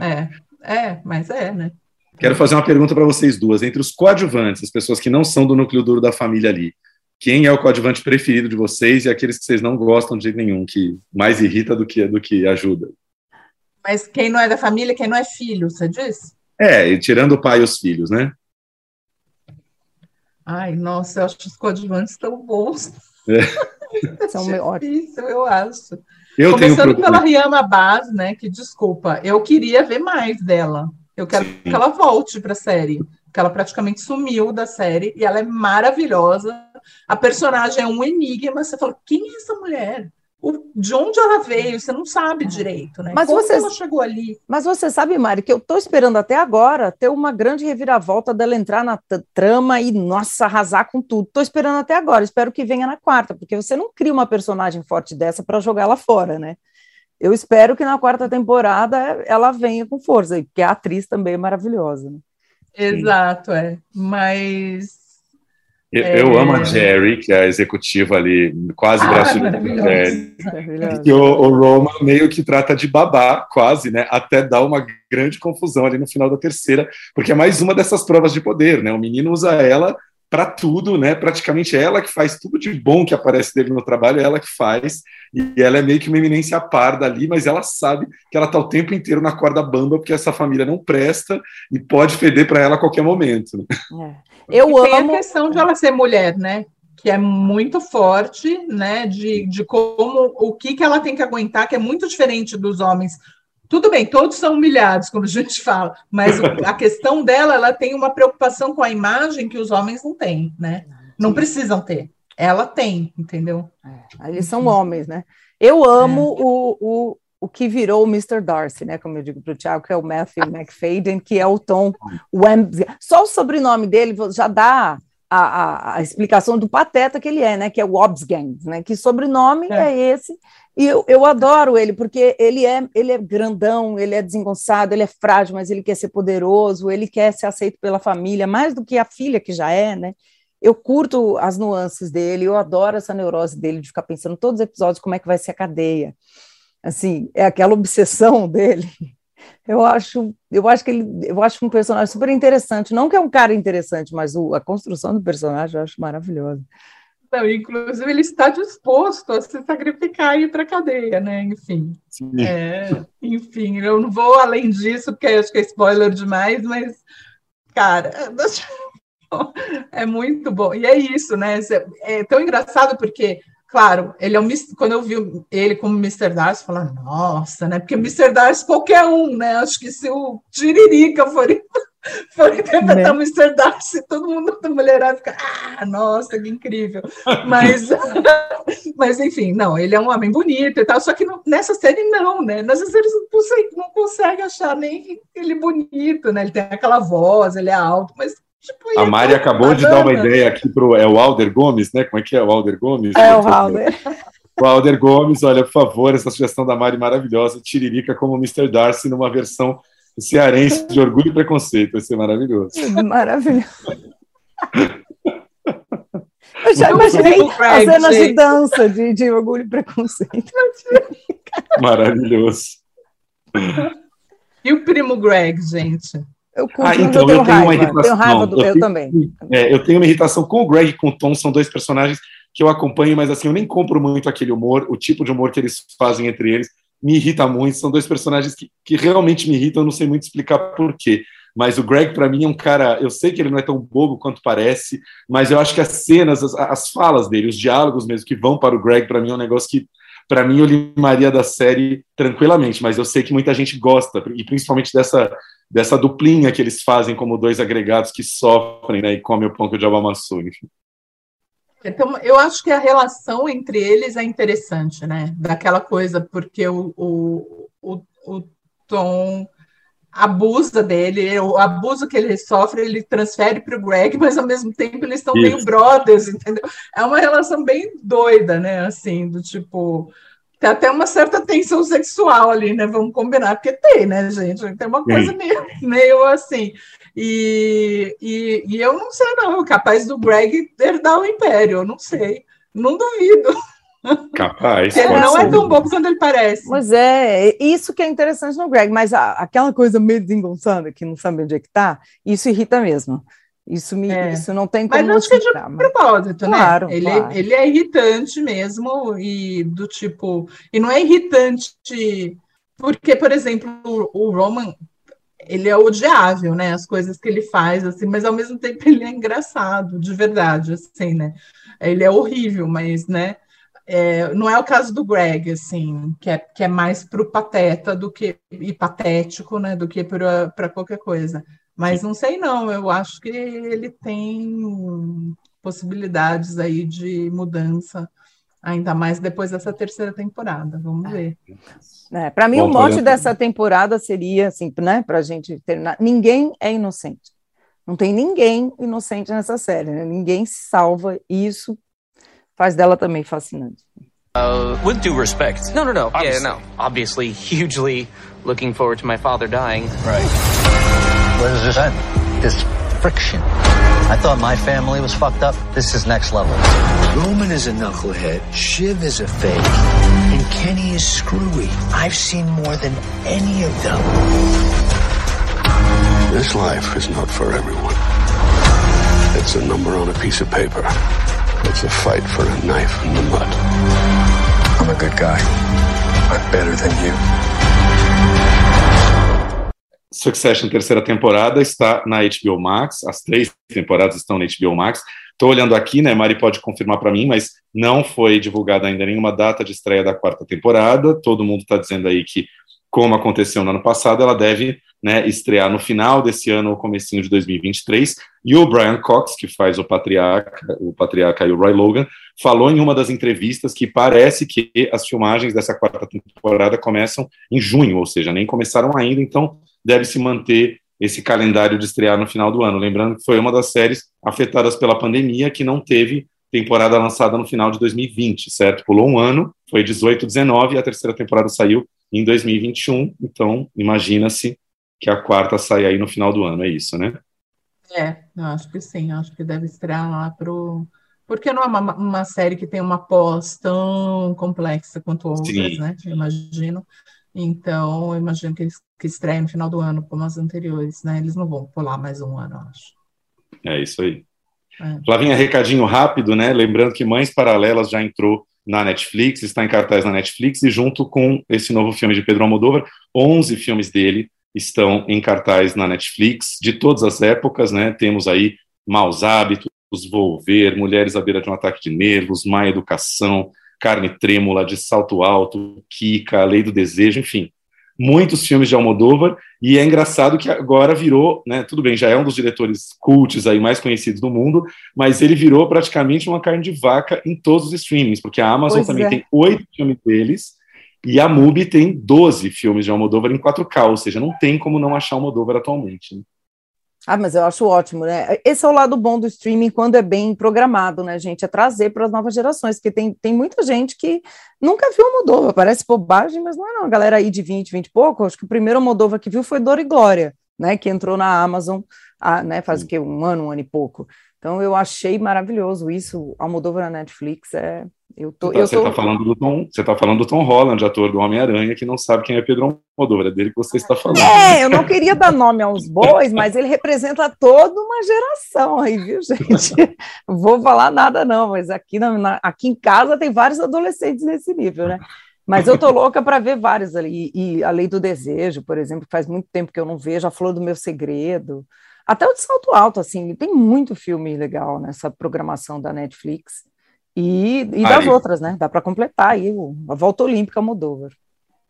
Speaker 3: É, é, mas é, né?
Speaker 1: Quero fazer uma pergunta para vocês duas. Entre os coadjuvantes, as pessoas que não são do núcleo duro da família ali, quem é o coadjuvante preferido de vocês e aqueles que vocês não gostam de jeito nenhum, que mais irrita do que, do que ajuda?
Speaker 3: Mas quem não é da família, quem não é filho, você disse?
Speaker 1: É, e tirando o pai e os filhos, né?
Speaker 3: Ai, nossa, eu acho os coadjuvantes tão bons. É. *laughs* São difícil, eu acho. Eu Começando pela Rihanna Baz, né? Que desculpa, eu queria ver mais dela. Eu quero Sim. que ela volte para a série, porque ela praticamente sumiu da série e ela é maravilhosa. A personagem é um enigma. Você fala, quem é essa mulher? De onde ela veio, você não sabe direito, né?
Speaker 2: Mas Como você, ela chegou ali? Mas você sabe, Mari, que eu estou esperando até agora ter uma grande reviravolta dela entrar na trama e, nossa, arrasar com tudo. Estou esperando até agora, espero que venha na quarta, porque você não cria uma personagem forte dessa para jogar ela fora, né? Eu espero que na quarta temporada ela venha com força, porque a atriz também é maravilhosa. Né?
Speaker 3: Exato, é. Mas
Speaker 1: eu, é... eu, amo a Jerry, que é a executiva ali, quase ah, braço de Jerry. E o, o Roma meio que trata de babá, quase, né? Até dá uma grande confusão ali no final da terceira, porque é mais uma dessas provas de poder, né? O menino usa ela para tudo, né? Praticamente é ela que faz tudo de bom que aparece dele no trabalho, é ela que faz, e ela é meio que uma eminência parda ali, mas ela sabe que ela tá o tempo inteiro na corda bamba, porque essa família não presta e pode feder para ela a qualquer momento.
Speaker 3: É. Eu e amo. Tem a questão de ela ser mulher, né? Que é muito forte, né? De, de como o que, que ela tem que aguentar, que é muito diferente dos homens. Tudo bem, todos são humilhados, como a gente fala, mas a questão dela, ela tem uma preocupação com a imagem que os homens não têm, né? Não precisam ter. Ela tem, entendeu?
Speaker 2: É, eles são homens, né? Eu amo é. o, o, o que virou o Mr. Darcy, né? Como eu digo para o Tiago, que é o Matthew *laughs* McFadden, que é o Tom Wembley. Só o sobrenome dele já dá a, a, a, explicação do pateta que ele é, né? Que é o Obsgang, né? Que sobrenome é, é esse. E eu, eu adoro ele, porque ele é, ele é grandão, ele é desengonçado, ele é frágil, mas ele quer ser poderoso, ele quer ser aceito pela família, mais do que a filha que já é, né? Eu curto as nuances dele, eu adoro essa neurose dele de ficar pensando todos os episódios como é que vai ser a cadeia assim, é aquela obsessão *laughs* dele. Eu acho, eu acho que ele, eu acho um personagem super interessante. Não que é um cara interessante, mas o, a construção do personagem eu acho maravilhosa.
Speaker 3: Não, inclusive ele está disposto a se sacrificar e ir para a cadeia, né? Enfim. É, enfim, eu não vou além disso, porque acho que é spoiler demais, mas, cara, *laughs* é muito bom. E é isso, né? É tão engraçado porque Claro, ele é um, quando eu vi ele como Mr. Darcy, eu falei, nossa, né? Porque Mr. Darcy qualquer um, né? Acho que se o Tiririca for, *laughs* for interpretar né? o Mr. Darcy, todo mundo da mulherada fica, ah, nossa, que incrível. Mas, *laughs* mas enfim, não, ele é um homem bonito e tal, só que não, nessa série não, né? Nessa série não consegue, não consegue achar nem ele bonito, né? Ele tem aquela voz, ele é alto, mas
Speaker 1: Tipo, a Mari acabou de dar uma ideia aqui para o. É o Alder Gomes, né? Como é que é o Alder Gomes?
Speaker 2: É o Alder.
Speaker 1: O Alder Gomes, olha, por favor, essa sugestão da Mari maravilhosa, Tiririca como Mr. Darcy numa versão cearense de orgulho e preconceito. Vai ser maravilhoso.
Speaker 2: Maravilhoso. *laughs* Eu já imaginei as cenas de dança de, de orgulho e preconceito.
Speaker 1: Maravilhoso.
Speaker 3: E o primo Greg, gente?
Speaker 1: Eu, ah, então, eu, tenho, raiva, uma irritação. Tenho raiva do, eu, eu também. É, eu tenho uma irritação com o Greg e com o Tom, são dois personagens que eu acompanho, mas assim, eu nem compro muito aquele humor, o tipo de humor que eles fazem entre eles me irrita muito. São dois personagens que, que realmente me irritam, eu não sei muito explicar por quê. Mas o Greg, para mim, é um cara. Eu sei que ele não é tão bobo quanto parece, mas eu acho que as cenas, as, as falas dele, os diálogos mesmo que vão para o Greg, para mim é um negócio que para mim eu limaria da série tranquilamente, mas eu sei que muita gente gosta, e principalmente dessa dessa duplinha que eles fazem como dois agregados que sofrem né, e comem o pão que o diabo amassou. Enfim.
Speaker 3: Então, eu acho que a relação entre eles é interessante, né? Daquela coisa, porque o, o, o, o Tom abusa dele, o abuso que ele sofre, ele transfere para o Greg, mas ao mesmo tempo eles estão meio brothers, entendeu? É uma relação bem doida, né? Assim, do tipo. Tem até uma certa tensão sexual ali, né? Vamos combinar, porque tem, né, gente? Tem uma coisa meio, meio assim. E, e, e, eu não sei, não, capaz do Greg herdar o império, eu não sei, não duvido.
Speaker 1: Capaz.
Speaker 3: Ele não é ser. é tão bobo quanto ele parece.
Speaker 2: Pois é, isso que é interessante no Greg, mas a, aquela coisa meio desengonçada, que não sabe onde é que tá, isso irrita mesmo. Isso, me, é. isso não tem como
Speaker 3: Mas que é de propósito,
Speaker 2: né? Claro,
Speaker 3: ele,
Speaker 2: claro.
Speaker 3: ele é irritante mesmo, e do tipo. E não é irritante porque, por exemplo, o, o Roman ele é odiável, né? As coisas que ele faz, assim, mas ao mesmo tempo *laughs* ele é engraçado, de verdade, assim, né? Ele é horrível, mas, né? É, não é o caso do Greg, assim, que é, que é mais para o pateta do que e patético, né, do que para qualquer coisa. Mas não sei não, eu acho que ele tem possibilidades aí de mudança, ainda mais depois dessa terceira temporada. Vamos ver.
Speaker 2: É, para mim, Bom, o mote dessa temporada seria assim, né, para a gente terminar. Ninguém é inocente. Não tem ninguém inocente nessa série, né? Ninguém se salva. E isso faz dela também fascinante.
Speaker 8: Uh, with due respect. No, no, no. Obviously. Yeah, no. Obviously, *laughs* hugely looking forward to my father dying.
Speaker 9: Right. Where does this end? This friction. I thought my family was fucked up. This is next level.
Speaker 10: Roman is a knucklehead. Shiv is a fake. And Kenny is screwy. I've seen more than any of them.
Speaker 11: This life is not for everyone. It's a number on a piece of paper. It's a fight for a knife in the mud.
Speaker 10: I'm a good guy. I'm better than you.
Speaker 1: Succession, terceira temporada, está na HBO Max. As três temporadas estão na HBO Max. Estou olhando aqui, né? Mari pode confirmar para mim, mas não foi divulgada ainda nenhuma data de estreia da quarta temporada. Todo mundo está dizendo aí que, como aconteceu no ano passado, ela deve né, estrear no final desse ano ou comecinho de 2023. E o Brian Cox, que faz o patriarca, o patriarca e o Roy Logan, falou em uma das entrevistas que parece que as filmagens dessa quarta temporada começam em junho, ou seja, nem começaram ainda, então deve se manter esse calendário de estrear no final do ano. Lembrando que foi uma das séries afetadas pela pandemia que não teve temporada lançada no final de 2020, certo? Pulou um ano, foi 18, 19 e a terceira temporada saiu em 2021. Então, imagina-se que a quarta sai aí no final do ano, é isso, né?
Speaker 3: É, eu acho que sim, acho que deve estrear lá pro. Porque não é uma, uma série que tem uma pós tão complexa quanto outras, sim. né? Eu imagino. Então, eu imagino que eles que estreia no final do ano, como as anteriores, né? Eles não vão pular mais um ano, eu acho.
Speaker 1: É isso aí. É. Flavinha, recadinho rápido, né? Lembrando que Mães Paralelas já entrou na Netflix, está em cartaz na Netflix, e junto com esse novo filme de Pedro Almodóvar, 11 filmes dele estão em cartaz na Netflix, de todas as épocas, né? Temos aí Maus Hábitos, Volver, Mulheres à Beira de um Ataque de Nervos, Má Educação, Carne Trêmula, De Salto Alto, Kika, A Lei do Desejo, enfim, muitos filmes de Almodóvar, e é engraçado que agora virou, né, tudo bem, já é um dos diretores cults aí mais conhecidos do mundo, mas ele virou praticamente uma carne de vaca em todos os streamings, porque a Amazon pois também é. tem oito filmes deles, e a MUBI tem 12 filmes de Almodóvar em 4K, ou seja, não tem como não achar Almodóvar atualmente. Né?
Speaker 2: Ah, mas eu acho ótimo, né? Esse é o lado bom do streaming quando é bem programado, né, gente? É trazer para as novas gerações, porque tem, tem muita gente que nunca viu Moldova, parece bobagem, mas não é não. A galera aí de 20, 20 e pouco, acho que o primeiro Moldova que viu foi Dor e Glória, né? Que entrou na Amazon há, né, faz o quê? Um ano, um ano e pouco. Então eu achei maravilhoso isso. Almodóvar na Netflix é eu tô,
Speaker 1: você está
Speaker 2: tô...
Speaker 1: tá falando do Tom, você tá falando do Tom Holland, ator do Homem-Aranha, que não sabe quem é Pedro Almodóvar, é dele que você está falando.
Speaker 2: É, eu não queria dar nome aos bois, mas ele representa toda uma geração aí, viu, gente? Vou falar nada não, mas aqui, na, aqui em casa tem vários adolescentes nesse nível, né? Mas eu tô louca para ver vários ali, e A Lei do Desejo, por exemplo, faz muito tempo que eu não vejo, A Flor do Meu Segredo, até o de Salto Alto, assim, tem muito filme legal nessa programação da Netflix. E, e das outras, né? Dá para completar aí a volta olímpica Almodóvar.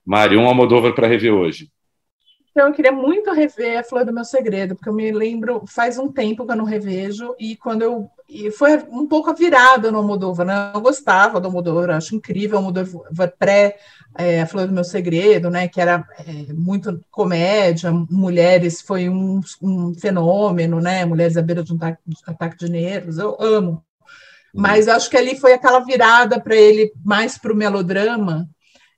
Speaker 1: Mari, um Almodóvar para rever hoje.
Speaker 3: Então, eu queria muito rever a Flor do Meu Segredo, porque eu me lembro, faz um tempo que eu não revejo, e quando eu e foi um pouco a virada no Almodóvar, né? Eu gostava do Almodóvar, acho incrível o Almodóvar pré é, A Flor do Meu Segredo, né? Que era é, muito comédia, mulheres foi um, um, fenômeno, né? Mulheres à beira de um ataque, ataque de nervos, eu amo. Mas acho que ali foi aquela virada para ele mais para o melodrama,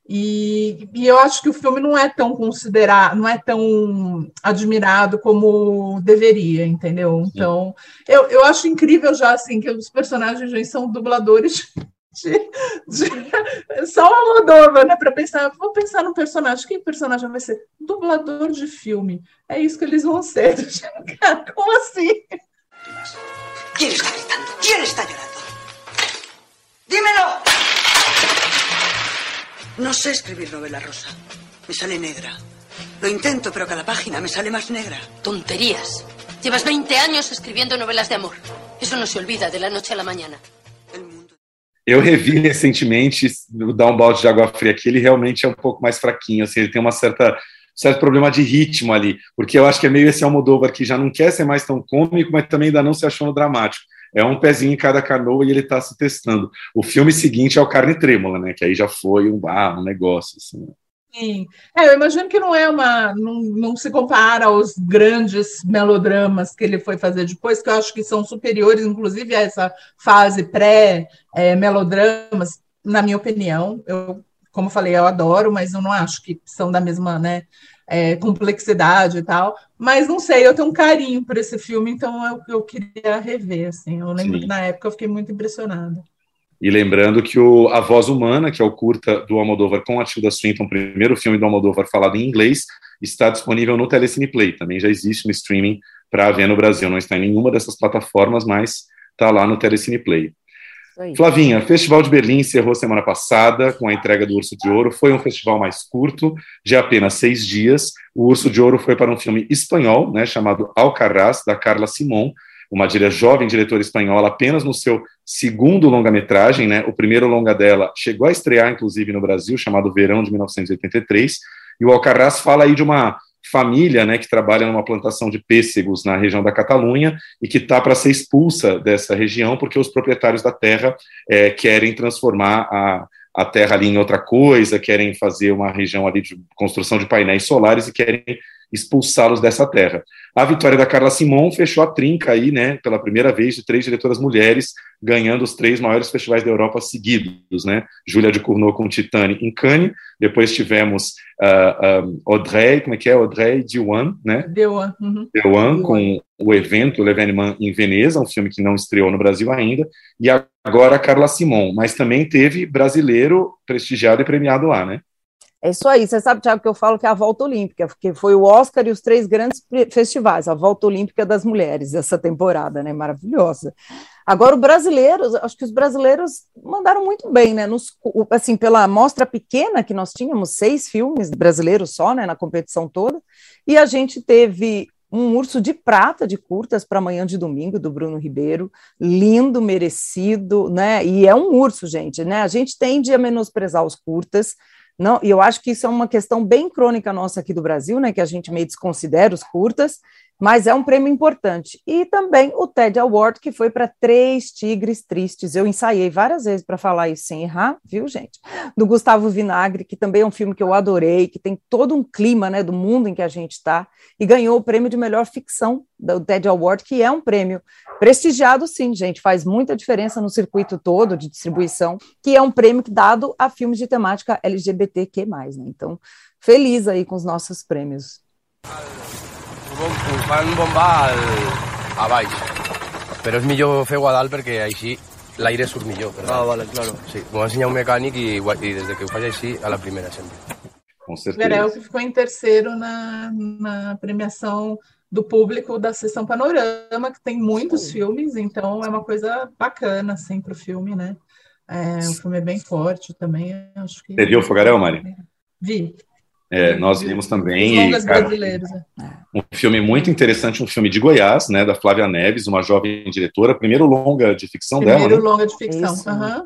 Speaker 3: e, e, eu acho que o filme não é tão considerado, não é tão admirado como deveria, entendeu? Então, eu, eu acho incrível já assim que os personagens já são dubladores *laughs* de, de, só uma Moldova, né? Para pensar, vou pensar no personagem. Quem personagem vai ser? Dublador de filme. É isso que eles vão ser. Cara, *laughs* como assim?
Speaker 12: Quem está gritando? Quem está chorando? No sé escribir novela rosa. Me sale negra. Lo intento, pero cada página me sale más negra.
Speaker 13: Tonterías. Llevas 20 años escribiendo novelas de amor. Eso no se olvida de la noche a la mañana.
Speaker 1: Eu revi recentemente dar um balde de água fria aqui, ele realmente é um pouco mais fraquinho, assim, ele tem uma certa certo problema de ritmo ali, porque eu acho que é meio esse Almodóvar que já não quer ser mais tão cômico, mas também ainda não se achou no dramático é um pezinho em cada canoa e ele está se testando. O filme seguinte é o Carne Trêmula, né? Que aí já foi um, ah, um negócio. Assim.
Speaker 3: Sim. É, eu imagino que não é uma. Não, não se compara aos grandes melodramas que ele foi fazer depois, que eu acho que são superiores, inclusive, a essa fase pré-melodramas, na minha opinião. Eu, como falei, eu adoro, mas eu não acho que são da mesma, né? É, complexidade e tal. Mas não sei, eu tenho um carinho por esse filme, então eu, eu queria rever. Assim. Eu lembro Sim. que na época eu fiquei muito impressionada.
Speaker 1: E lembrando que o A Voz Humana, que é o curta do Almodóvar com a Tilda Swinton, primeiro filme do Almodóvar falado em inglês, está disponível no Telecine Play. Também já existe no streaming para ver no Brasil. Não está em nenhuma dessas plataformas, mas está lá no Telecine Play. Flavinha, Festival de Berlim encerrou semana passada com a entrega do Urso de Ouro. Foi um festival mais curto, de apenas seis dias. O Urso de Ouro foi para um filme espanhol, né, chamado Alcarrás, da Carla Simon, uma jovem diretora espanhola, apenas no seu segundo longa-metragem. Né, o primeiro longa dela chegou a estrear, inclusive, no Brasil, chamado Verão de 1983. E o Alcarrás fala aí de uma família né, que trabalha numa plantação de pêssegos na região da Catalunha e que está para ser expulsa dessa região porque os proprietários da terra é, querem transformar a, a terra ali em outra coisa, querem fazer uma região ali de construção de painéis solares e querem expulsá-los dessa terra. A vitória da Carla Simon fechou a trinca aí, né, pela primeira vez de três diretoras mulheres ganhando os três maiores festivais da Europa seguidos, né? Júlia de Cournot com Titane em Cannes, depois tivemos uh, um, Audrey, como é que é? Audrey Diwan, né?
Speaker 3: Diwan. Uhum.
Speaker 1: Diwan com o evento L'Evénement em Veneza, um filme que não estreou no Brasil ainda, e agora a Carla Simon, mas também teve brasileiro prestigiado e premiado lá, né?
Speaker 2: É isso aí. Você sabe, Tiago, que eu falo que é a volta olímpica, porque foi o Oscar e os três grandes festivais, a volta olímpica das mulheres, essa temporada, né? Maravilhosa. Agora, o brasileiros, acho que os brasileiros mandaram muito bem, né? Nos, assim, pela amostra pequena que nós tínhamos, seis filmes brasileiros só, né, na competição toda, e a gente teve um urso de prata de curtas para amanhã de domingo do Bruno Ribeiro, lindo, merecido, né? E é um urso, gente, né? A gente tende a menosprezar os curtas, não, e eu acho que isso é uma questão bem crônica nossa aqui do Brasil, né, que a gente meio desconsidera os curtas, mas é um prêmio importante. E também o TED Award, que foi para Três Tigres Tristes. Eu ensaiei várias vezes para falar isso sem errar, viu, gente? Do Gustavo Vinagre, que também é um filme que eu adorei, que tem todo um clima né, do mundo em que a gente está, e ganhou o prêmio de melhor ficção do TED Award, que é um prêmio prestigiado, sim, gente, faz muita diferença no circuito todo de distribuição, que é um prêmio dado a filmes de temática LGBTQ+. Né? Então, feliz aí com os nossos prêmios
Speaker 14: fan bomba al, a baix. Però és millor fer-ho a dalt perquè així l'aire surt millor. Però...
Speaker 15: Ah, vale, claro.
Speaker 14: Sí, m'ho va ensenyar un mecànic i, i des que ho faig així, a la primera sempre.
Speaker 1: Com certeza.
Speaker 3: Ficou em terceiro na, na premiação do público da sessão Panorama, que tem muitos Sim. filmes, então é uma coisa bacana assim para o filme, né? É, o filme é bem forte também. Acho que...
Speaker 1: Você viu o Fogarel, Mari?
Speaker 3: Vi.
Speaker 1: É, nós vimos também cara, um filme muito interessante, um filme de Goiás, né, da Flávia Neves, uma jovem diretora, primeiro longa de ficção
Speaker 3: primeiro
Speaker 1: dela.
Speaker 3: Primeiro né? longa de ficção. Uhum.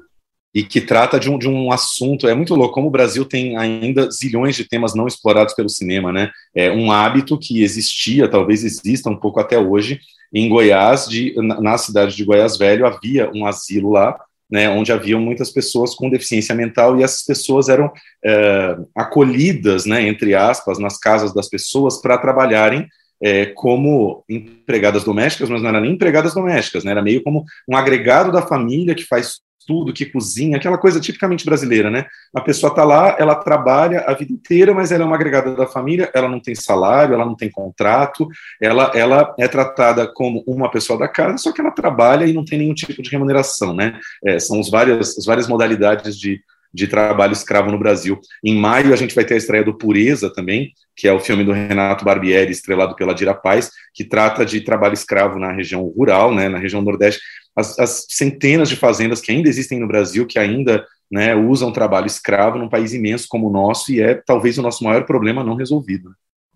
Speaker 1: e que trata de um, de um assunto, é muito louco, como o Brasil tem ainda zilhões de temas não explorados pelo cinema, né? É um hábito que existia, talvez exista um pouco até hoje, em Goiás, de, na cidade de Goiás Velho, havia um asilo lá, né, onde haviam muitas pessoas com deficiência mental e essas pessoas eram é, acolhidas, né, entre aspas, nas casas das pessoas para trabalharem é, como empregadas domésticas, mas não eram nem empregadas domésticas, né, era meio como um agregado da família que faz tudo, que cozinha, aquela coisa tipicamente brasileira, né? A pessoa está lá, ela trabalha a vida inteira, mas ela é uma agregada da família, ela não tem salário, ela não tem contrato, ela, ela é tratada como uma pessoa da casa, só que ela trabalha e não tem nenhum tipo de remuneração, né? É, são as várias, as várias modalidades de, de trabalho escravo no Brasil. Em maio, a gente vai ter a estreia do Pureza também, que é o filme do Renato Barbieri, estrelado pela Dira Paz, que trata de trabalho escravo na região rural, né, na região nordeste as, as, centenas de fazendas que ainda existem no Brasil, que ainda né, usam trabalho escravo num país imenso como o nosso, e é talvez o nosso maior problema não resolvido.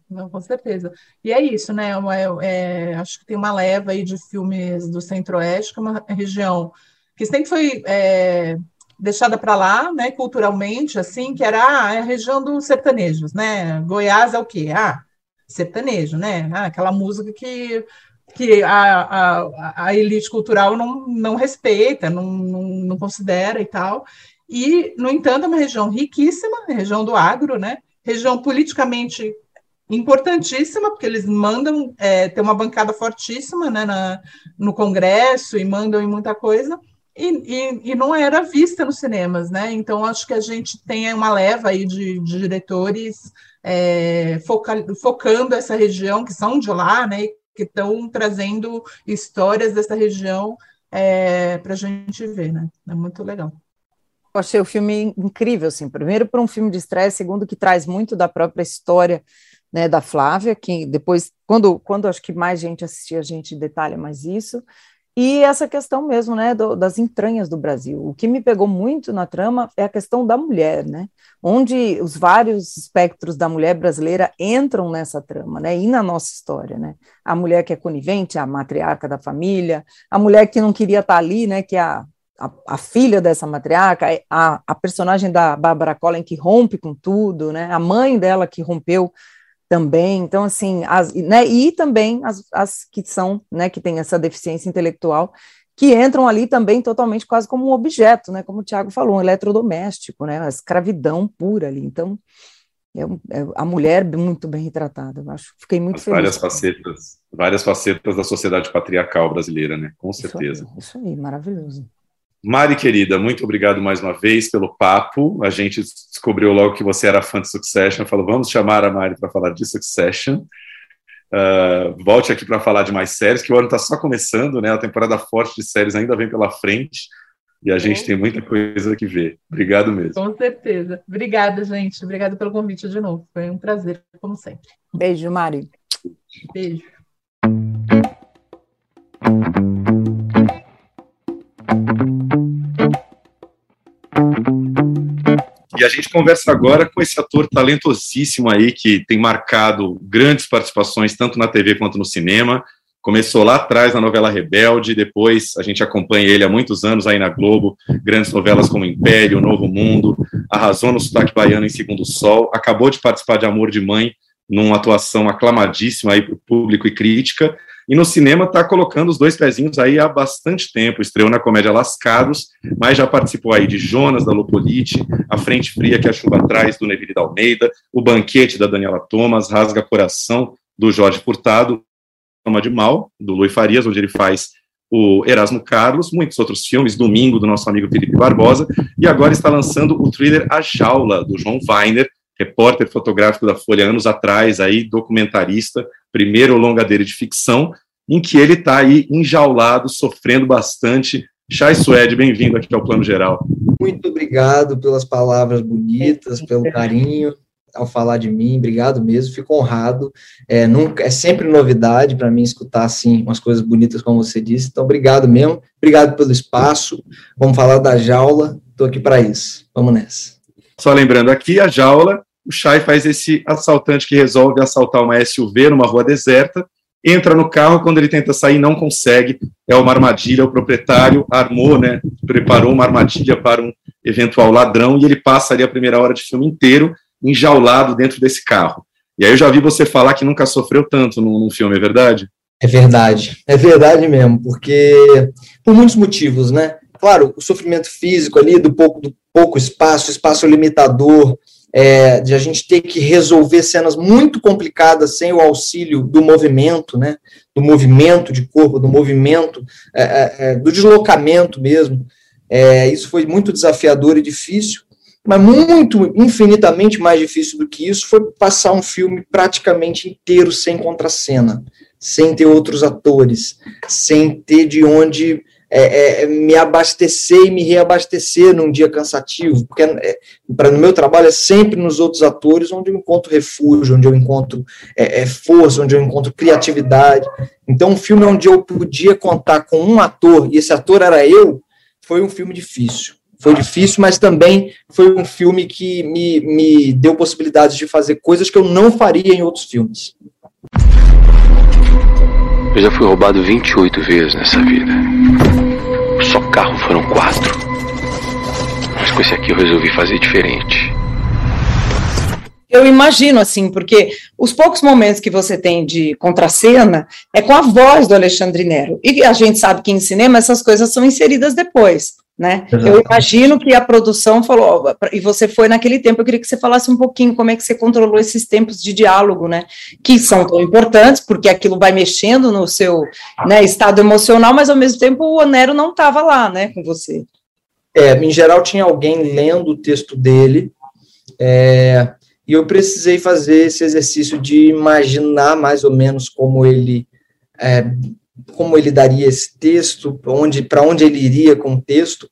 Speaker 3: Não, com certeza. E é isso, né? É, é, acho que tem uma leva aí de filmes do Centro-Oeste, que é uma região que sempre foi é, deixada para lá, né, culturalmente, assim, que era ah, é a região dos sertanejos, né? Goiás é o quê? Ah, sertanejo, né? Ah, aquela música que que a, a, a elite cultural não, não respeita, não, não, não, considera e tal. E, no entanto, é uma região riquíssima, região do agro, né? região politicamente importantíssima, porque eles mandam é, ter uma bancada fortíssima né, na, no Congresso e mandam em muita coisa, e, e, e, não era vista nos cinemas, né? Então, acho que a gente tem uma leva aí de, de diretores é, foca, focando essa região, que são de lá, né? Que estão trazendo histórias dessa região é, para a gente ver, né? É muito legal.
Speaker 2: Eu achei o filme incrível, assim, primeiro por um filme de estresse, segundo que traz muito da própria história né, da Flávia, que depois, quando, quando acho que mais gente assistir, a gente detalha mais isso, e essa questão mesmo, né, do, das entranhas do Brasil. O que me pegou muito na trama é a questão da mulher, né, onde os vários espectros da mulher brasileira entram nessa trama, né, e na nossa história, né. A mulher que é conivente, a matriarca da família, a mulher que não queria estar ali, né, que é a, a, a filha dessa matriarca, a, a personagem da Bárbara Collin que rompe com tudo, né, a mãe dela que rompeu também. Então, assim, as, né, e também as, as que são, né, que têm essa deficiência intelectual, que entram ali também totalmente quase como um objeto, né, como o Tiago falou, um eletrodoméstico, né, a escravidão pura ali. Então, é, é a mulher muito bem retratada, eu acho. Fiquei muito As feliz.
Speaker 1: Várias facetas, várias facetas da sociedade patriarcal brasileira, né, com certeza.
Speaker 2: Isso aí, isso aí maravilhoso.
Speaker 1: Mari, querida, muito obrigado mais uma vez pelo papo. A gente descobriu logo que você era fã de Succession, falou, vamos chamar a Mari para falar de Succession. Uh, volte aqui para falar de mais séries, que o ano está só começando, né? A temporada forte de séries ainda vem pela frente e a gente tem muita coisa que ver. Obrigado mesmo.
Speaker 3: Com certeza. Obrigada, gente. Obrigada pelo convite de novo. Foi um prazer, como sempre.
Speaker 2: Beijo, Mari.
Speaker 3: Beijo.
Speaker 1: E a gente conversa agora com esse ator talentosíssimo aí, que tem marcado grandes participações tanto na TV quanto no cinema. Começou lá atrás na novela Rebelde, depois a gente acompanha ele há muitos anos aí na Globo, grandes novelas como Império, Novo Mundo, arrasou no sotaque baiano em Segundo Sol, acabou de participar de Amor de Mãe, numa atuação aclamadíssima aí para o público e crítica, e no cinema está colocando os dois pezinhos aí há bastante tempo. Estreou na comédia Lascados, mas já participou aí de Jonas, da Lopolite, A Frente Fria que a chuva traz, do Neville da Almeida, O Banquete, da Daniela Thomas, Rasga Coração, do Jorge Furtado, Toma de Mal, do Luiz Farias, onde ele faz o Erasmo Carlos, muitos outros filmes, Domingo, do nosso amigo Felipe Barbosa, e agora está lançando o thriller A Jaula, do João Weiner, repórter fotográfico da Folha anos atrás, aí documentarista, primeiro longa dele de ficção, em que ele está aí enjaulado, sofrendo bastante. Chay Suede, bem-vindo aqui ao Plano Geral.
Speaker 15: Muito obrigado pelas palavras bonitas, pelo *laughs* carinho ao falar de mim, obrigado mesmo, fico honrado. É, nunca, é sempre novidade para mim escutar assim umas coisas bonitas, como você disse. Então, obrigado mesmo, obrigado pelo espaço. Vamos falar da jaula, estou aqui para isso. Vamos nessa.
Speaker 1: Só lembrando aqui, a jaula, o Chay faz esse assaltante que resolve assaltar uma SUV numa rua deserta, entra no carro, quando ele tenta sair, não consegue, é uma armadilha, o proprietário armou, né, preparou uma armadilha para um eventual ladrão e ele passa ali a primeira hora de filme inteiro enjaulado dentro desse carro. E aí eu já vi você falar que nunca sofreu tanto num, num filme, é verdade?
Speaker 15: É verdade, é verdade mesmo, porque por muitos motivos, né? Claro, o sofrimento físico ali, do pouco, do pouco espaço, espaço limitador, é, de a gente ter que resolver cenas muito complicadas sem o auxílio do movimento, né? Do movimento de corpo, do movimento, é, é, é do deslocamento mesmo. É, isso foi muito desafiador e difícil, mas muito, infinitamente mais difícil do que isso foi passar um filme praticamente inteiro sem contracena, sem ter outros atores, sem ter de onde é, é, me abastecer e me reabastecer num dia cansativo, porque é, para no meu trabalho é sempre nos outros atores onde eu encontro refúgio, onde eu encontro é, é, força, onde eu encontro criatividade. Então, um filme onde eu podia contar com um ator e esse ator era eu, foi um filme difícil. Foi difícil, mas também foi um filme que me, me deu possibilidades de fazer coisas que eu não faria em outros filmes.
Speaker 11: Eu já fui roubado 28 vezes nessa vida. Só carro foram quatro. Mas com esse aqui eu resolvi fazer diferente.
Speaker 2: Eu imagino, assim, porque os poucos momentos que você tem de contracena é com a voz do Alexandre Nero. E a gente sabe que em cinema essas coisas são inseridas depois. Né? Eu imagino que a produção falou, e você foi naquele tempo, eu queria que você falasse um pouquinho como é que você controlou esses tempos de diálogo, né? Que são tão importantes, porque aquilo vai mexendo no seu né, estado emocional, mas ao mesmo tempo o Nero não estava lá, né, com você.
Speaker 15: É, em geral tinha alguém lendo o texto dele, é, e eu precisei fazer esse exercício de imaginar mais ou menos como ele é, como ele daria esse texto, onde para onde ele iria com o texto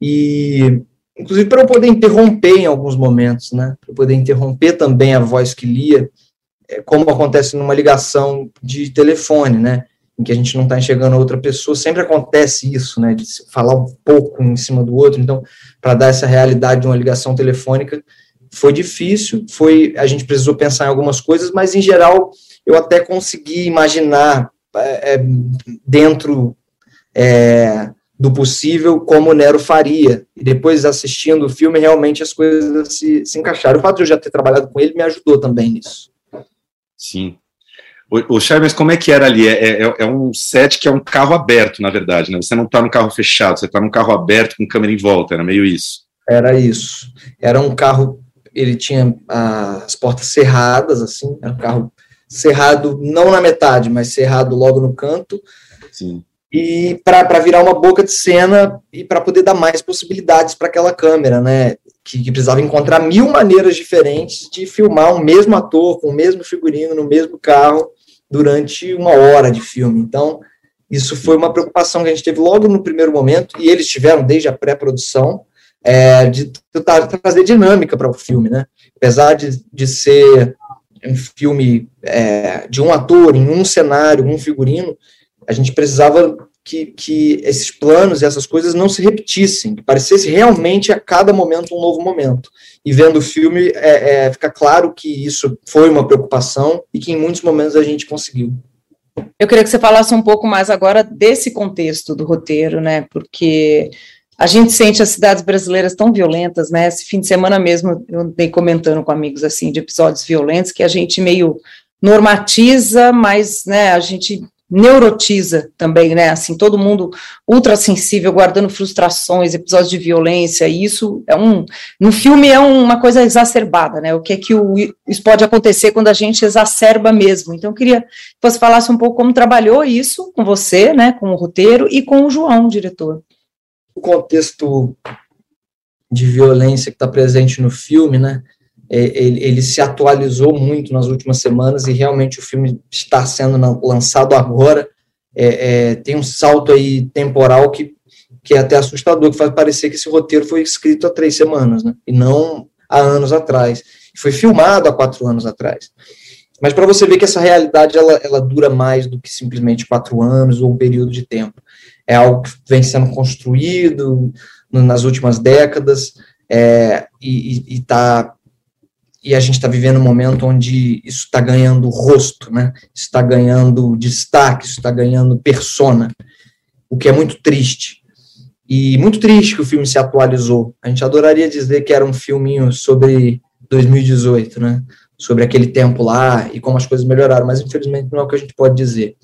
Speaker 15: e inclusive para eu poder interromper em alguns momentos, né? Para poder interromper também a voz que lia, é, como acontece numa ligação de telefone, né? Em que a gente não está enxergando a outra pessoa, sempre acontece isso, né? De falar um pouco em cima do outro. Então, para dar essa realidade de uma ligação telefônica, foi difícil, foi a gente precisou pensar em algumas coisas, mas em geral eu até consegui imaginar é, é, dentro é, do possível como o Nero faria. E depois, assistindo o filme, realmente as coisas se, se encaixaram. O fato de eu já ter trabalhado com ele me ajudou também nisso.
Speaker 1: Sim. O, o Charles, como é que era ali? É, é, é, um set que é um carro aberto, na verdade, né? Você não está no carro fechado, você está num carro aberto com câmera em volta, era meio isso.
Speaker 15: Era isso. Era um carro, ele tinha as portas cerradas, assim, era um carro cerrado não na metade, mas cerrado logo no canto.
Speaker 1: Sim.
Speaker 15: E para virar uma boca de cena e para poder dar mais possibilidades para aquela câmera, né? Que, que, precisava encontrar mil maneiras diferentes de filmar o mesmo ator com o mesmo figurino no mesmo carro durante uma hora de filme. Então, isso foi uma preocupação que a gente teve logo no primeiro momento, e eles tiveram desde a pré-produção, é, de tentar trazer dinâmica para o filme, né? Apesar de, de ser um filme é, de um ator, em um cenário, um figurino, a gente precisava que, que esses planos e essas coisas não se repetissem, que parecesse realmente a cada momento um novo momento. E vendo o filme, é, é, fica claro que isso foi uma preocupação e que em muitos momentos a gente conseguiu.
Speaker 2: Eu queria que você falasse um pouco mais agora desse contexto do roteiro, né? Porque a gente sente as cidades brasileiras tão violentas, né? Esse fim de semana mesmo eu andei comentando com amigos assim de episódios violentos que a gente meio normatiza, mas né, a gente neurotiza também, né? Assim, todo mundo ultra sensível, guardando frustrações, episódios de violência, e isso é um. No filme é uma coisa exacerbada, né? O que é que o, isso pode acontecer quando a gente exacerba mesmo. Então, eu queria que você falasse um pouco como trabalhou isso com você, né? Com o roteiro e com o João, o diretor
Speaker 15: o contexto de violência que está presente no filme, né? É, ele, ele, se atualizou muito nas últimas semanas e realmente o filme está sendo lançado agora. É, é, tem um salto aí temporal que, que é até assustador, que faz parecer que esse roteiro foi escrito há três semanas, né? E não há anos atrás. Foi filmado há quatro anos atrás. Mas para você ver que essa realidade ela, ela dura mais do que simplesmente quatro anos ou um período de tempo é algo que vem sendo construído nas últimas décadas é, e, e, tá, e a gente está vivendo um momento onde isso está ganhando rosto, né? está ganhando destaque, está ganhando persona, o que é muito triste. E muito triste que o filme se atualizou. A gente adoraria dizer que era um filminho sobre 2018, né? Sobre aquele tempo lá e como as coisas melhoraram, mas infelizmente não é o que a gente pode dizer.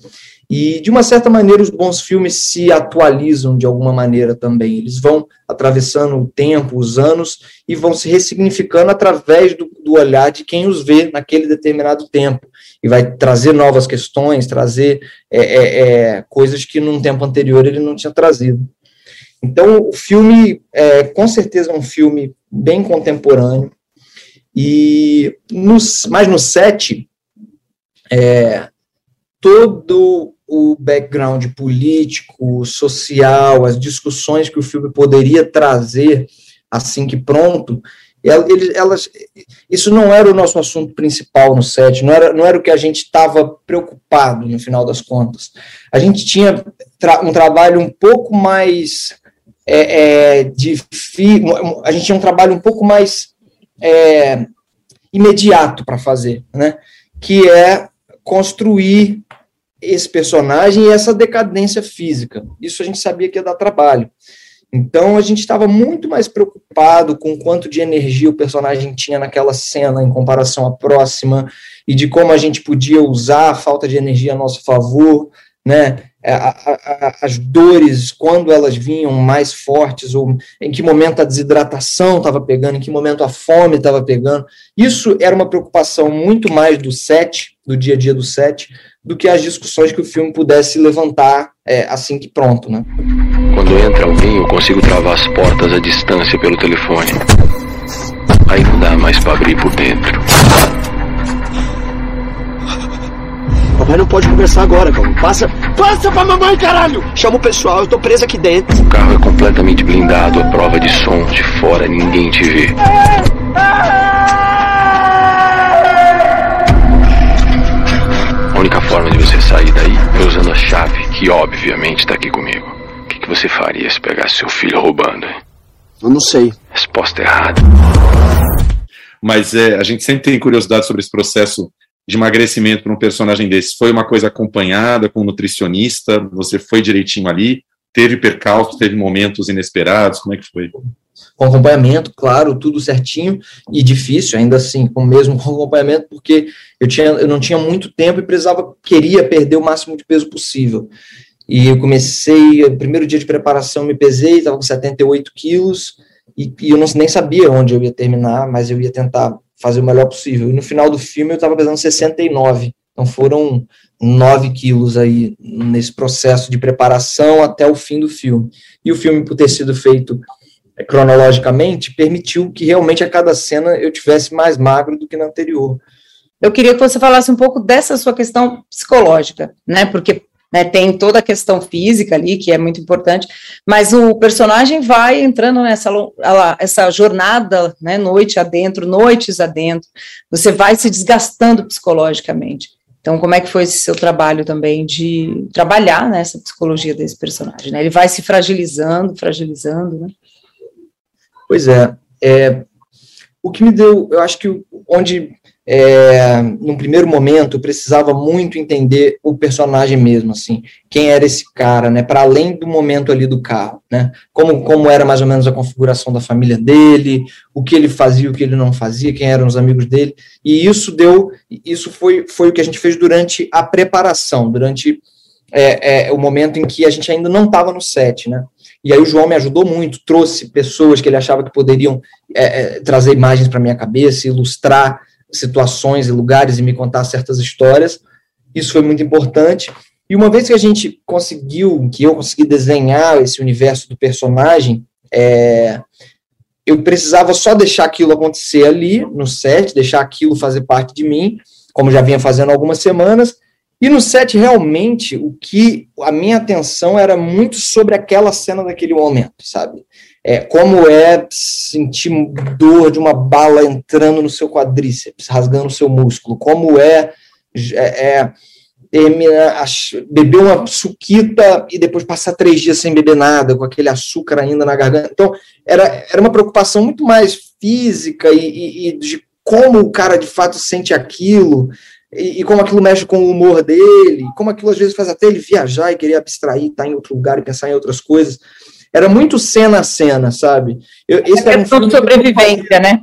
Speaker 15: E, de uma certa maneira, os bons filmes se atualizam de alguma maneira também. Eles vão atravessando o tempo, os anos, e vão se ressignificando através do, do olhar de quem os vê naquele determinado tempo. E vai trazer novas questões, trazer é, é, é, coisas que num tempo anterior ele não tinha trazido. Então, o filme, é, com certeza, é um filme bem contemporâneo. E, nos, mas no set, é, todo o background político, social, as discussões que o filme poderia trazer assim que pronto, elas, isso não era o nosso assunto principal no set, não era, não era o que a gente estava preocupado no final das contas. A gente tinha tra um trabalho um pouco mais é, é, a gente tinha um trabalho um pouco mais é, imediato para fazer, né? Que é construir esse personagem e essa decadência física. Isso a gente sabia que ia dar trabalho. Então a gente estava muito mais preocupado com quanto de energia o personagem tinha naquela cena em comparação à próxima e de como a gente podia usar a falta de energia a nosso favor, né? A, as dores, quando elas vinham mais fortes, ou em que momento a desidratação estava pegando, em que momento a fome estava pegando. Isso era uma preocupação muito mais do set, do dia a dia do set, do que as discussões que o filme pudesse levantar é, assim que pronto, né?
Speaker 11: Quando entra alguém, eu consigo travar as portas à distância pelo telefone. Aí não dá mais para abrir por dentro.
Speaker 10: Papai não pode conversar agora, calma. Passa, passa pra mamãe, caralho! Chama o pessoal, eu tô preso aqui dentro.
Speaker 11: O carro é completamente blindado, a prova de som de fora, ninguém te vê. A única forma de você sair daí é usando a chave, que obviamente tá aqui comigo. O que, que você faria se pegasse seu filho roubando? Hein?
Speaker 10: Eu não sei.
Speaker 11: Resposta errada.
Speaker 1: Mas é, a gente sempre tem curiosidade sobre esse processo de emagrecimento para um personagem desse? Foi uma coisa acompanhada com um nutricionista? Você foi direitinho ali? Teve percalços, teve momentos inesperados? Como é que foi?
Speaker 15: Com acompanhamento, claro, tudo certinho e difícil, ainda assim, com mesmo com *laughs* acompanhamento, porque eu, tinha, eu não tinha muito tempo e precisava, queria perder o máximo de peso possível. E eu comecei, primeiro dia de preparação, me pesei, estava com 78 quilos, e, e eu não, nem sabia onde eu ia terminar, mas eu ia tentar fazer o melhor possível. E no final do filme eu estava pesando 69. Então foram 9 quilos aí nesse processo de preparação até o fim do filme. E o filme, por ter sido feito é, cronologicamente, permitiu que realmente a cada cena eu tivesse mais magro do que na anterior.
Speaker 2: Eu queria que você falasse um pouco dessa sua questão psicológica, né? Porque né, tem toda a questão física ali, que é muito importante, mas o personagem vai entrando nessa essa jornada, né, noite adentro, noites adentro, você vai se desgastando psicologicamente. Então, como é que foi esse seu trabalho também de trabalhar nessa né, psicologia desse personagem? Né? Ele vai se fragilizando, fragilizando, né?
Speaker 15: Pois é, é, o que me deu, eu acho que onde é, num primeiro momento, precisava muito entender o personagem mesmo, assim, quem era esse cara, né, para além do momento ali do carro, né, como, como era mais ou menos a configuração da família dele, o que ele fazia, o que ele não fazia, quem eram os amigos dele, e isso deu, isso foi, foi o que a gente fez durante a preparação, durante é, é, o momento em que a gente ainda não estava no set, né, e aí o João me ajudou muito, trouxe pessoas que ele achava que poderiam é, é, trazer imagens para minha cabeça, ilustrar situações e lugares e me contar certas histórias. Isso foi muito importante. E uma vez que a gente conseguiu, que eu consegui desenhar esse universo do personagem, é, eu precisava só deixar aquilo acontecer ali no set, deixar aquilo fazer parte de mim, como já vinha fazendo algumas semanas. E no set, realmente, o que a minha atenção era muito sobre aquela cena daquele momento, sabe? É, como é sentir dor de uma bala entrando no seu quadríceps, rasgando o seu músculo, como é, é, é beber uma suquita e depois passar três dias sem beber nada, com aquele açúcar ainda na garganta. Então, era, era uma preocupação muito mais física e, e, e de como o cara de fato sente aquilo, e, e, como aquilo mexe com o humor dele, como aquilo às vezes faz até ele viajar e querer abstrair, estar em outro lugar e pensar em outras coisas. Era muito cena a cena, sabe? Eu, esse
Speaker 2: é era um de sobrevivência, né?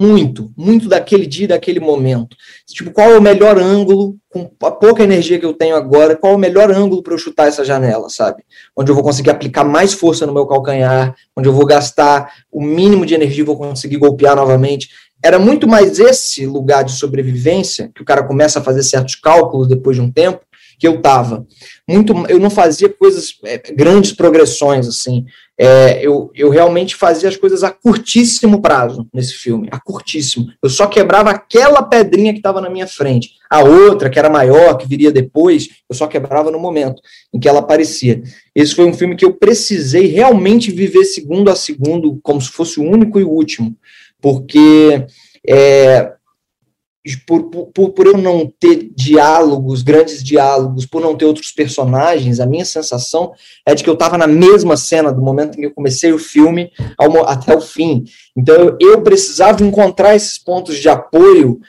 Speaker 15: Muito, muito daquele dia, daquele momento. Tipo, qual é o melhor ângulo, com a pouca energia que eu tenho agora, qual é o melhor ângulo para eu chutar essa janela, sabe? Onde eu vou conseguir aplicar mais força no meu calcanhar, onde eu vou gastar o mínimo de energia e vou conseguir golpear novamente. Era muito mais esse lugar de sobrevivência, que o cara começa a fazer certos cálculos depois de um tempo, que eu estava. Muito, eu não fazia coisas, é, grandes progressões, assim. É, eu, eu realmente fazia as coisas a curtíssimo prazo nesse filme, a curtíssimo. Eu só quebrava aquela pedrinha que estava na minha frente. A outra, que era maior, que viria depois, eu só quebrava no momento em que ela aparecia. Esse foi um filme que eu precisei realmente viver segundo a segundo, como se fosse o único e o último, porque é, por, por, por eu não ter diálogos, grandes diálogos, por não ter outros personagens, a minha sensação é de que eu estava na mesma cena do momento em que eu comecei o filme ao, até o fim. Então eu, precisava encontrar esses pontos de apoio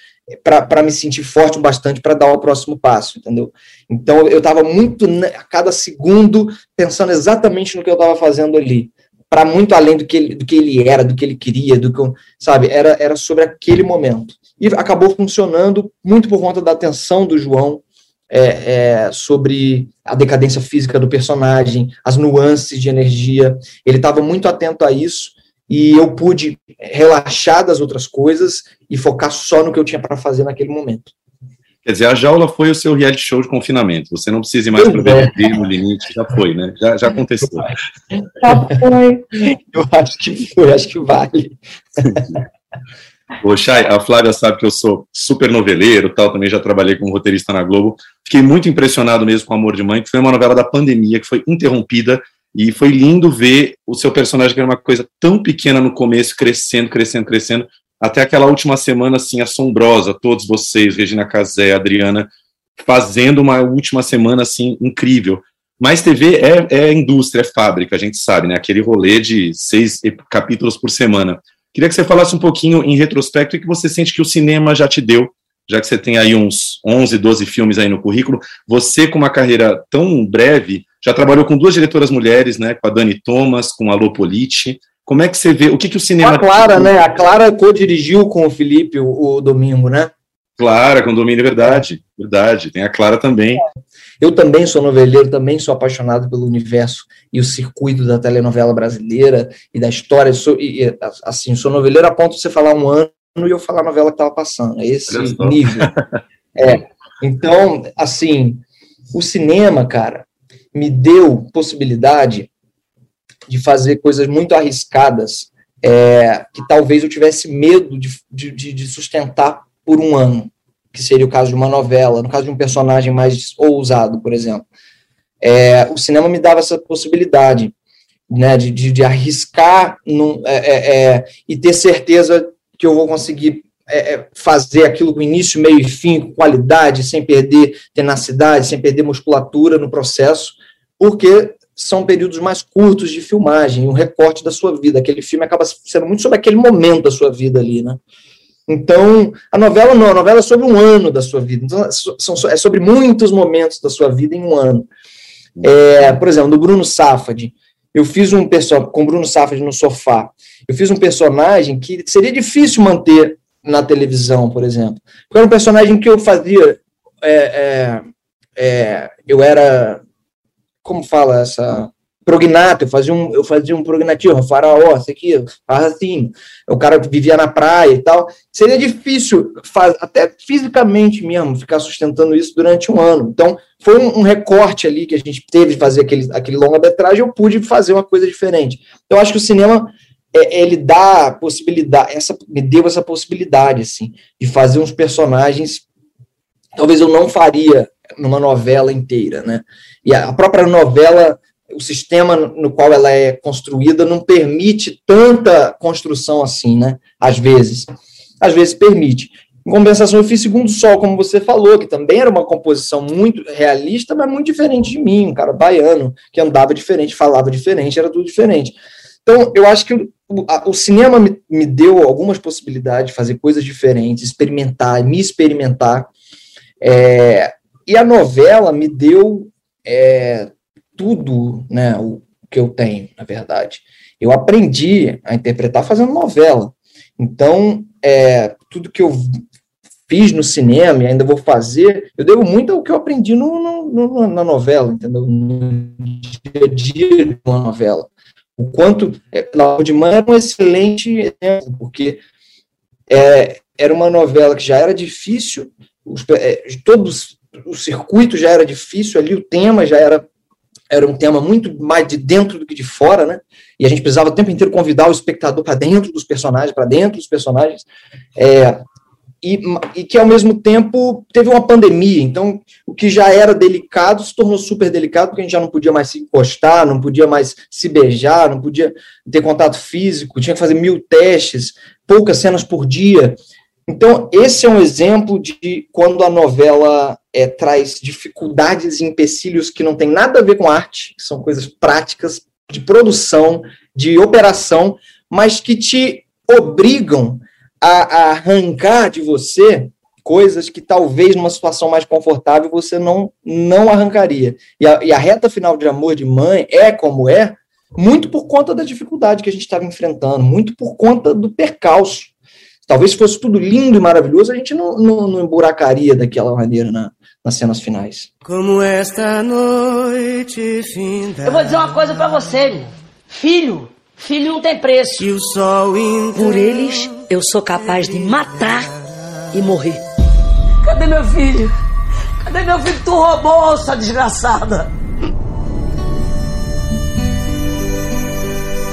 Speaker 15: para me sentir forte o bastante para dar o próximo passo, entendeu? Então eu estava muito a cada segundo pensando exatamente no que eu estava fazendo ali para muito além do que, ele, do que ele era, do que ele queria, do que, sabe, era, era sobre aquele momento. E acabou funcionando muito por conta da atenção do João é, é, sobre a decadência física do personagem, as nuances de energia. Ele estava muito atento a isso e eu pude relaxar das outras coisas e focar só no que eu tinha para fazer naquele momento.
Speaker 1: Quer dizer, a jaula foi o seu reality show de confinamento. Você não precisa ir mais para o BBB no limite, já foi, né? Já, já aconteceu. *laughs*
Speaker 15: Já foi. Eu acho que foi, acho que vale. *laughs*
Speaker 1: Ô, Chay, a Flávia sabe que eu sou super noveleiro, tal, também já trabalhei como roteirista na Globo. Fiquei muito impressionado mesmo com Amor de Mãe, que foi uma novela da pandemia, que foi interrompida, e foi lindo ver o seu personagem, que era uma coisa tão pequena no começo, crescendo, crescendo, crescendo, até aquela última semana, assim, assombrosa, todos vocês, Regina Casé, Adriana, fazendo uma última semana, assim, incrível. Mas TV é, é indústria, é fábrica, a gente sabe, né? Aquele rolê de seis capítulos por semana. Queria que você falasse um pouquinho em retrospecto e que você sente que o cinema já te deu, já que você tem aí uns 11, 12 filmes aí no currículo. Você, com uma carreira tão breve, já trabalhou com duas diretoras mulheres, né? Com a Dani Thomas, com a Lô Politi. Como é que você vê? O que, que o cinema.
Speaker 15: A Clara, né? A Clara co-dirigiu com o Felipe o, o, domingo, né?
Speaker 1: Clara, com o domingo, é verdade. Verdade. Tem a Clara também.
Speaker 15: Eu também sou noveleiro, também sou apaixonado pelo universo e o circuito da telenovela brasileira e da história. Sou, e, assim, sou noveleiro a ponto de você falar um ano e eu falar a novela que estava passando. É esse nível. *laughs* é. Então, assim, o cinema, cara, me deu possibilidade de fazer coisas muito arriscadas é, que talvez eu tivesse medo de, de, de, sustentar por um ano, que seria o caso de uma novela, no caso de um personagem mais ousado, por exemplo. É, o cinema me dava essa possibilidade né, de, de, de arriscar num, é, é, é e ter certeza que eu vou conseguir é, fazer aquilo com início, meio e fim, com qualidade, sem perder tenacidade, sem perder musculatura no processo, porque são períodos mais curtos de filmagem, um recorte da sua vida. Aquele filme acaba sendo muito sobre aquele momento da sua vida ali, né? Então, a novela não, a novela é sobre um ano da sua vida. Então, é sobre muitos momentos da sua vida em um ano. É, por exemplo, do Bruno Safad, eu fiz um personagem, com Bruno Safad no sofá, eu fiz um personagem que seria difícil manter na televisão, por exemplo. Porque era um personagem que eu fazia. É, é, é eu era como fala essa prognato, eu fazia um, eu fazia um prognativo, faraó, isso aqui, assim, o cara vivia na praia e tal, seria difícil, faz, até fisicamente mesmo, ficar sustentando isso durante um ano. Então, foi um, um, recorte ali que a gente teve de fazer aquele, aquele longa-metragem, eu pude fazer uma coisa diferente. Eu acho que o cinema, é, ele dá possibilidade, essa, me deu essa possibilidade, assim, de fazer uns personagens, talvez eu não faria numa novela inteira, né? E a própria novela, o sistema no qual ela é construída não permite tanta construção assim, né? Às vezes. Às vezes permite. Em compensação, eu fiz Segundo Sol, como você falou, que também era uma composição muito realista, mas muito diferente de mim, um cara baiano, que andava diferente, falava diferente, era tudo diferente. Então, eu acho que o, o cinema me, me, deu algumas possibilidades de fazer coisas diferentes, experimentar, me experimentar. É, e a novela me deu é, tudo, né? O, que eu tenho, na verdade. Eu aprendi a interpretar fazendo novela. Então, é, tudo que eu fiz no cinema e ainda vou fazer, eu devo muito ao que eu aprendi no, no, no, na novela, entendeu? No dia a dia de uma novela. O quanto Lago de Mãe era um excelente exemplo, porque é, era uma novela que já era difícil, os, é, todos o circuito já era difícil ali, o tema já era era um tema muito mais de dentro do que de fora, né? E a gente precisava o tempo inteiro convidar o espectador para dentro dos personagens, para dentro dos personagens. É, e, e, que ao mesmo tempo teve uma pandemia, então o que já era delicado se tornou super delicado, porque a gente já não podia mais se encostar, não podia mais se beijar, não podia ter contato físico, tinha que fazer mil testes, poucas cenas por dia. Então, esse é um exemplo de quando a novela é, traz dificuldades e empecilhos que não tem nada a ver com arte, que são coisas práticas de produção, de operação, mas que te obrigam a, a arrancar de você coisas que talvez numa situação mais confortável você não, não arrancaria. E a, e a reta final de Amor de Mãe é como é, muito por conta da dificuldade que a gente estava enfrentando, muito por conta do percalço. Talvez fosse tudo lindo e maravilhoso, a gente não, não, não emburacaria daquela maneira na, nas cenas finais.
Speaker 16: Como esta noite finda.
Speaker 17: Eu vou dizer uma coisa para você, filho. Filho não tem preço.
Speaker 16: E o sol
Speaker 17: Por eles, eu sou capaz de matar e morrer. Cadê meu filho? Cadê meu filho? Tu roubou, sua desgraçada.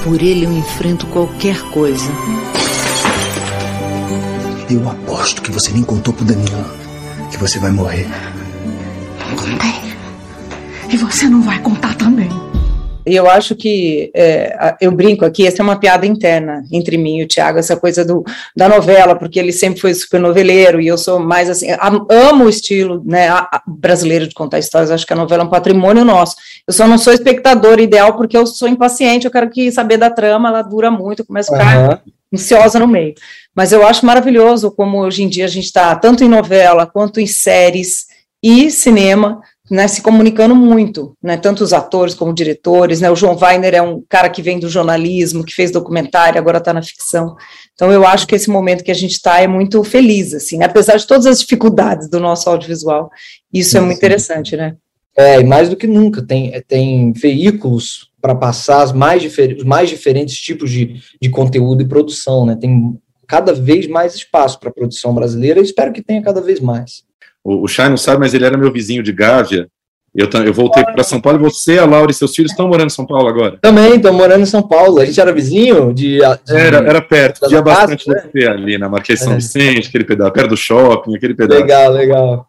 Speaker 18: Por ele eu enfrento qualquer coisa.
Speaker 10: Eu aposto que você nem contou pro Danilo que você vai morrer.
Speaker 18: Não contei. E você não vai contar também.
Speaker 2: E eu acho que, é, eu brinco aqui, essa é uma piada interna entre mim e o Tiago, essa coisa do, da novela, porque ele sempre foi super noveleiro e eu sou mais assim, amo o estilo né, brasileiro de contar histórias, acho que a novela é um patrimônio nosso. Eu só não sou espectador ideal porque eu sou impaciente, eu quero que saber da trama, ela dura muito, eu começo a ficar uhum. Ansiosa no meio. Mas eu acho maravilhoso como hoje em dia a gente está, tanto em novela quanto em séries e cinema, né, se comunicando muito, né, tanto os atores como diretores, né, o João Weiner é um cara que vem do jornalismo, que fez documentário, agora está na ficção, então eu acho que esse momento que a gente está é muito feliz, assim, né, apesar de todas as dificuldades do nosso audiovisual, isso é muito interessante, né.
Speaker 15: É, e mais do que nunca, tem, tem veículos para passar os mais, os mais diferentes tipos de, de conteúdo e produção, né, tem cada vez mais espaço para a produção brasileira, e espero que tenha cada vez mais.
Speaker 1: O, o Chay não sabe, mas ele era meu vizinho de Gávea. Eu, eu voltei para São Paulo e você, a Laura e seus filhos estão morando em São Paulo agora?
Speaker 15: Também, estão morando em São Paulo. A gente era vizinho de. de
Speaker 1: era, era perto, tinha bastante né? você ali na Marquês São é. Vicente, aquele pedaço, perto do shopping, aquele pedaço.
Speaker 15: Legal, legal.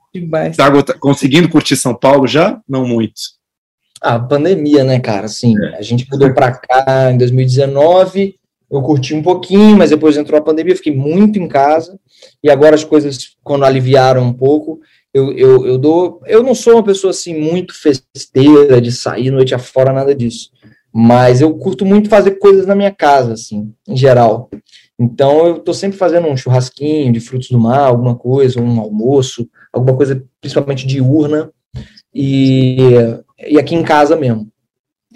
Speaker 1: Tá, tá conseguindo curtir São Paulo já? Não muito.
Speaker 15: Ah, pandemia, né, cara? Assim, é. a gente mudou para cá em 2019, eu curti um pouquinho, mas depois entrou a pandemia, fiquei muito em casa e agora as coisas, quando aliviaram um pouco, eu, eu, eu dou. Eu não sou uma pessoa assim muito festeira de sair noite afora, nada disso. Mas eu curto muito fazer coisas na minha casa, assim, em geral. Então eu estou sempre fazendo um churrasquinho de frutos do mar, alguma coisa, um almoço, alguma coisa principalmente diurna, e, e aqui em casa mesmo.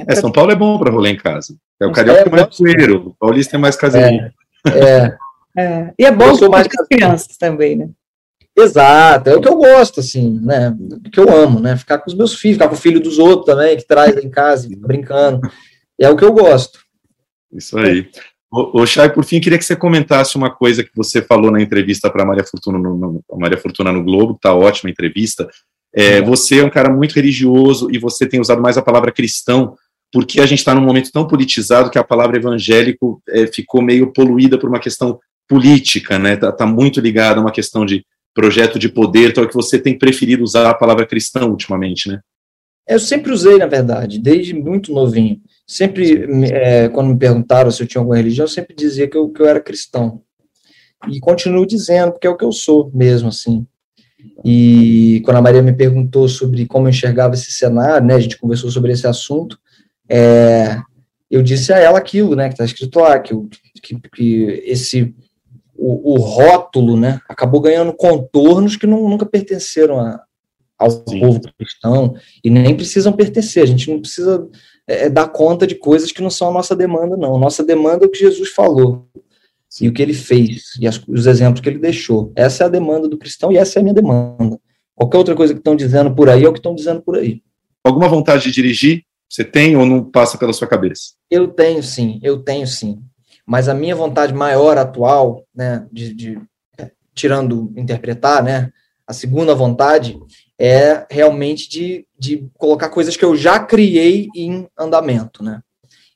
Speaker 1: É, São Paulo é bom para rolê em casa. É o carioca é, mais poeiro, o paulista é mais caseiro.
Speaker 15: É, é.
Speaker 2: É, e é bom para as crianças também, né?
Speaker 15: Exato, é o que eu gosto, assim, né? O que eu amo, né? Ficar com os meus filhos, ficar com o filho dos outros também, que traz em casa, brincando. É o que eu gosto.
Speaker 1: Isso aí. O, o Chay, por fim, queria que você comentasse uma coisa que você falou na entrevista para Maria Fortuna no, no, Maria Fortuna no Globo, tá ótima a entrevista. É, é. Você é um cara muito religioso e você tem usado mais a palavra cristão, porque a gente está num momento tão politizado que a palavra evangélico é, ficou meio poluída por uma questão política, né? Tá, tá muito ligada a uma questão de projeto de poder, então é que você tem preferido usar a palavra cristão ultimamente, né?
Speaker 15: Eu sempre usei, na verdade, desde muito novinho. Sempre, é, quando me perguntaram se eu tinha alguma religião, eu sempre dizia que eu, que eu era cristão. E continuo dizendo, porque é o que eu sou mesmo, assim. E quando a Maria me perguntou sobre como eu enxergava esse cenário, né, a gente conversou sobre esse assunto, é, eu disse a ela aquilo, né, que está escrito lá, que, que, que esse o, o, rótulo, né, acabou ganhando contornos que não, nunca pertenceram a, ao Sim. povo cristão e nem precisam pertencer. A gente não precisa é, dar conta de coisas que não são a nossa demanda, não. A nossa demanda é o que Jesus falou e o que ele fez e as, os exemplos que ele deixou. Essa é a demanda do cristão e essa é a minha demanda. Qualquer outra coisa que estão dizendo por aí é o que estão dizendo por aí.
Speaker 1: Alguma vontade de dirigir? Você tem ou não passa pela sua cabeça?
Speaker 15: Eu tenho sim, eu tenho sim. Mas a minha vontade maior atual, né, de, de tirando interpretar, né, a segunda vontade é realmente de, de colocar coisas que eu já criei em andamento, né?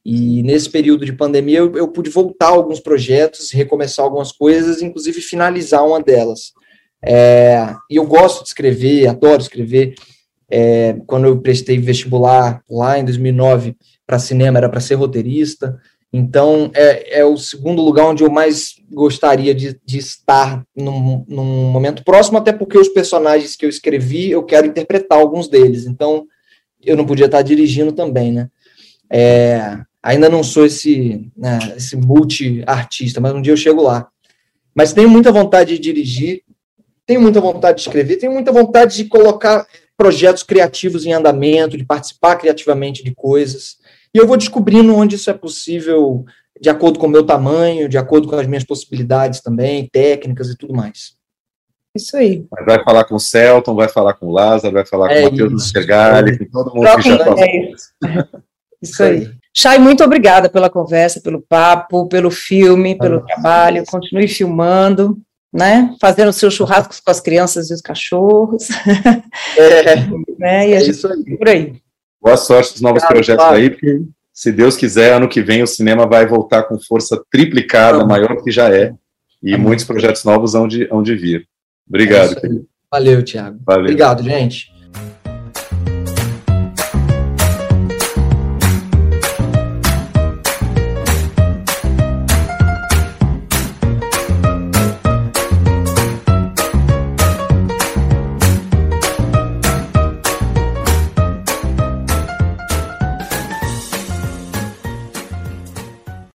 Speaker 15: E nesse período de pandemia eu, eu pude voltar a alguns projetos, recomeçar algumas coisas, inclusive finalizar uma delas. É, e eu gosto de escrever, adoro escrever. É, quando eu prestei vestibular lá em 2009 para cinema, era para ser roteirista. Então, é, é o segundo lugar onde eu mais gostaria de, de estar num, num, momento próximo, até porque os personagens que eu escrevi, eu quero interpretar alguns deles. Então, eu não podia estar dirigindo também, né? É, ainda não sou esse, né, esse multi-artista, mas um dia eu chego lá. Mas tenho muita vontade de dirigir, tenho muita vontade de escrever, tenho muita vontade de colocar projetos criativos em andamento, de participar criativamente de coisas. E eu vou descobrindo onde isso é possível, de acordo com o meu tamanho, de acordo com as minhas possibilidades também, técnicas e tudo mais.
Speaker 2: Isso aí.
Speaker 1: Vai falar com o Celton, vai falar com o Lázaro, vai falar é com o Matheus Sergali, com todo mundo Troca que já
Speaker 2: passou. *laughs* Isso aí. Chay, muito obrigada pela conversa, pelo papo, pelo filme, pelo ah, trabalho. Continue filmando, né? Fazendo seus churrascos com as crianças e os cachorros.
Speaker 15: É, *laughs*
Speaker 2: né? E a é gente, isso aí. Por aí.
Speaker 1: Boa sorte nos novos projetos aí, porque se Deus quiser, ano que vem o cinema vai voltar com força triplicada, Não. maior que já é, e Amém. muitos projetos novos hão de, vir. Obrigado, é
Speaker 15: Valeu, Tiago. Obrigado, gente.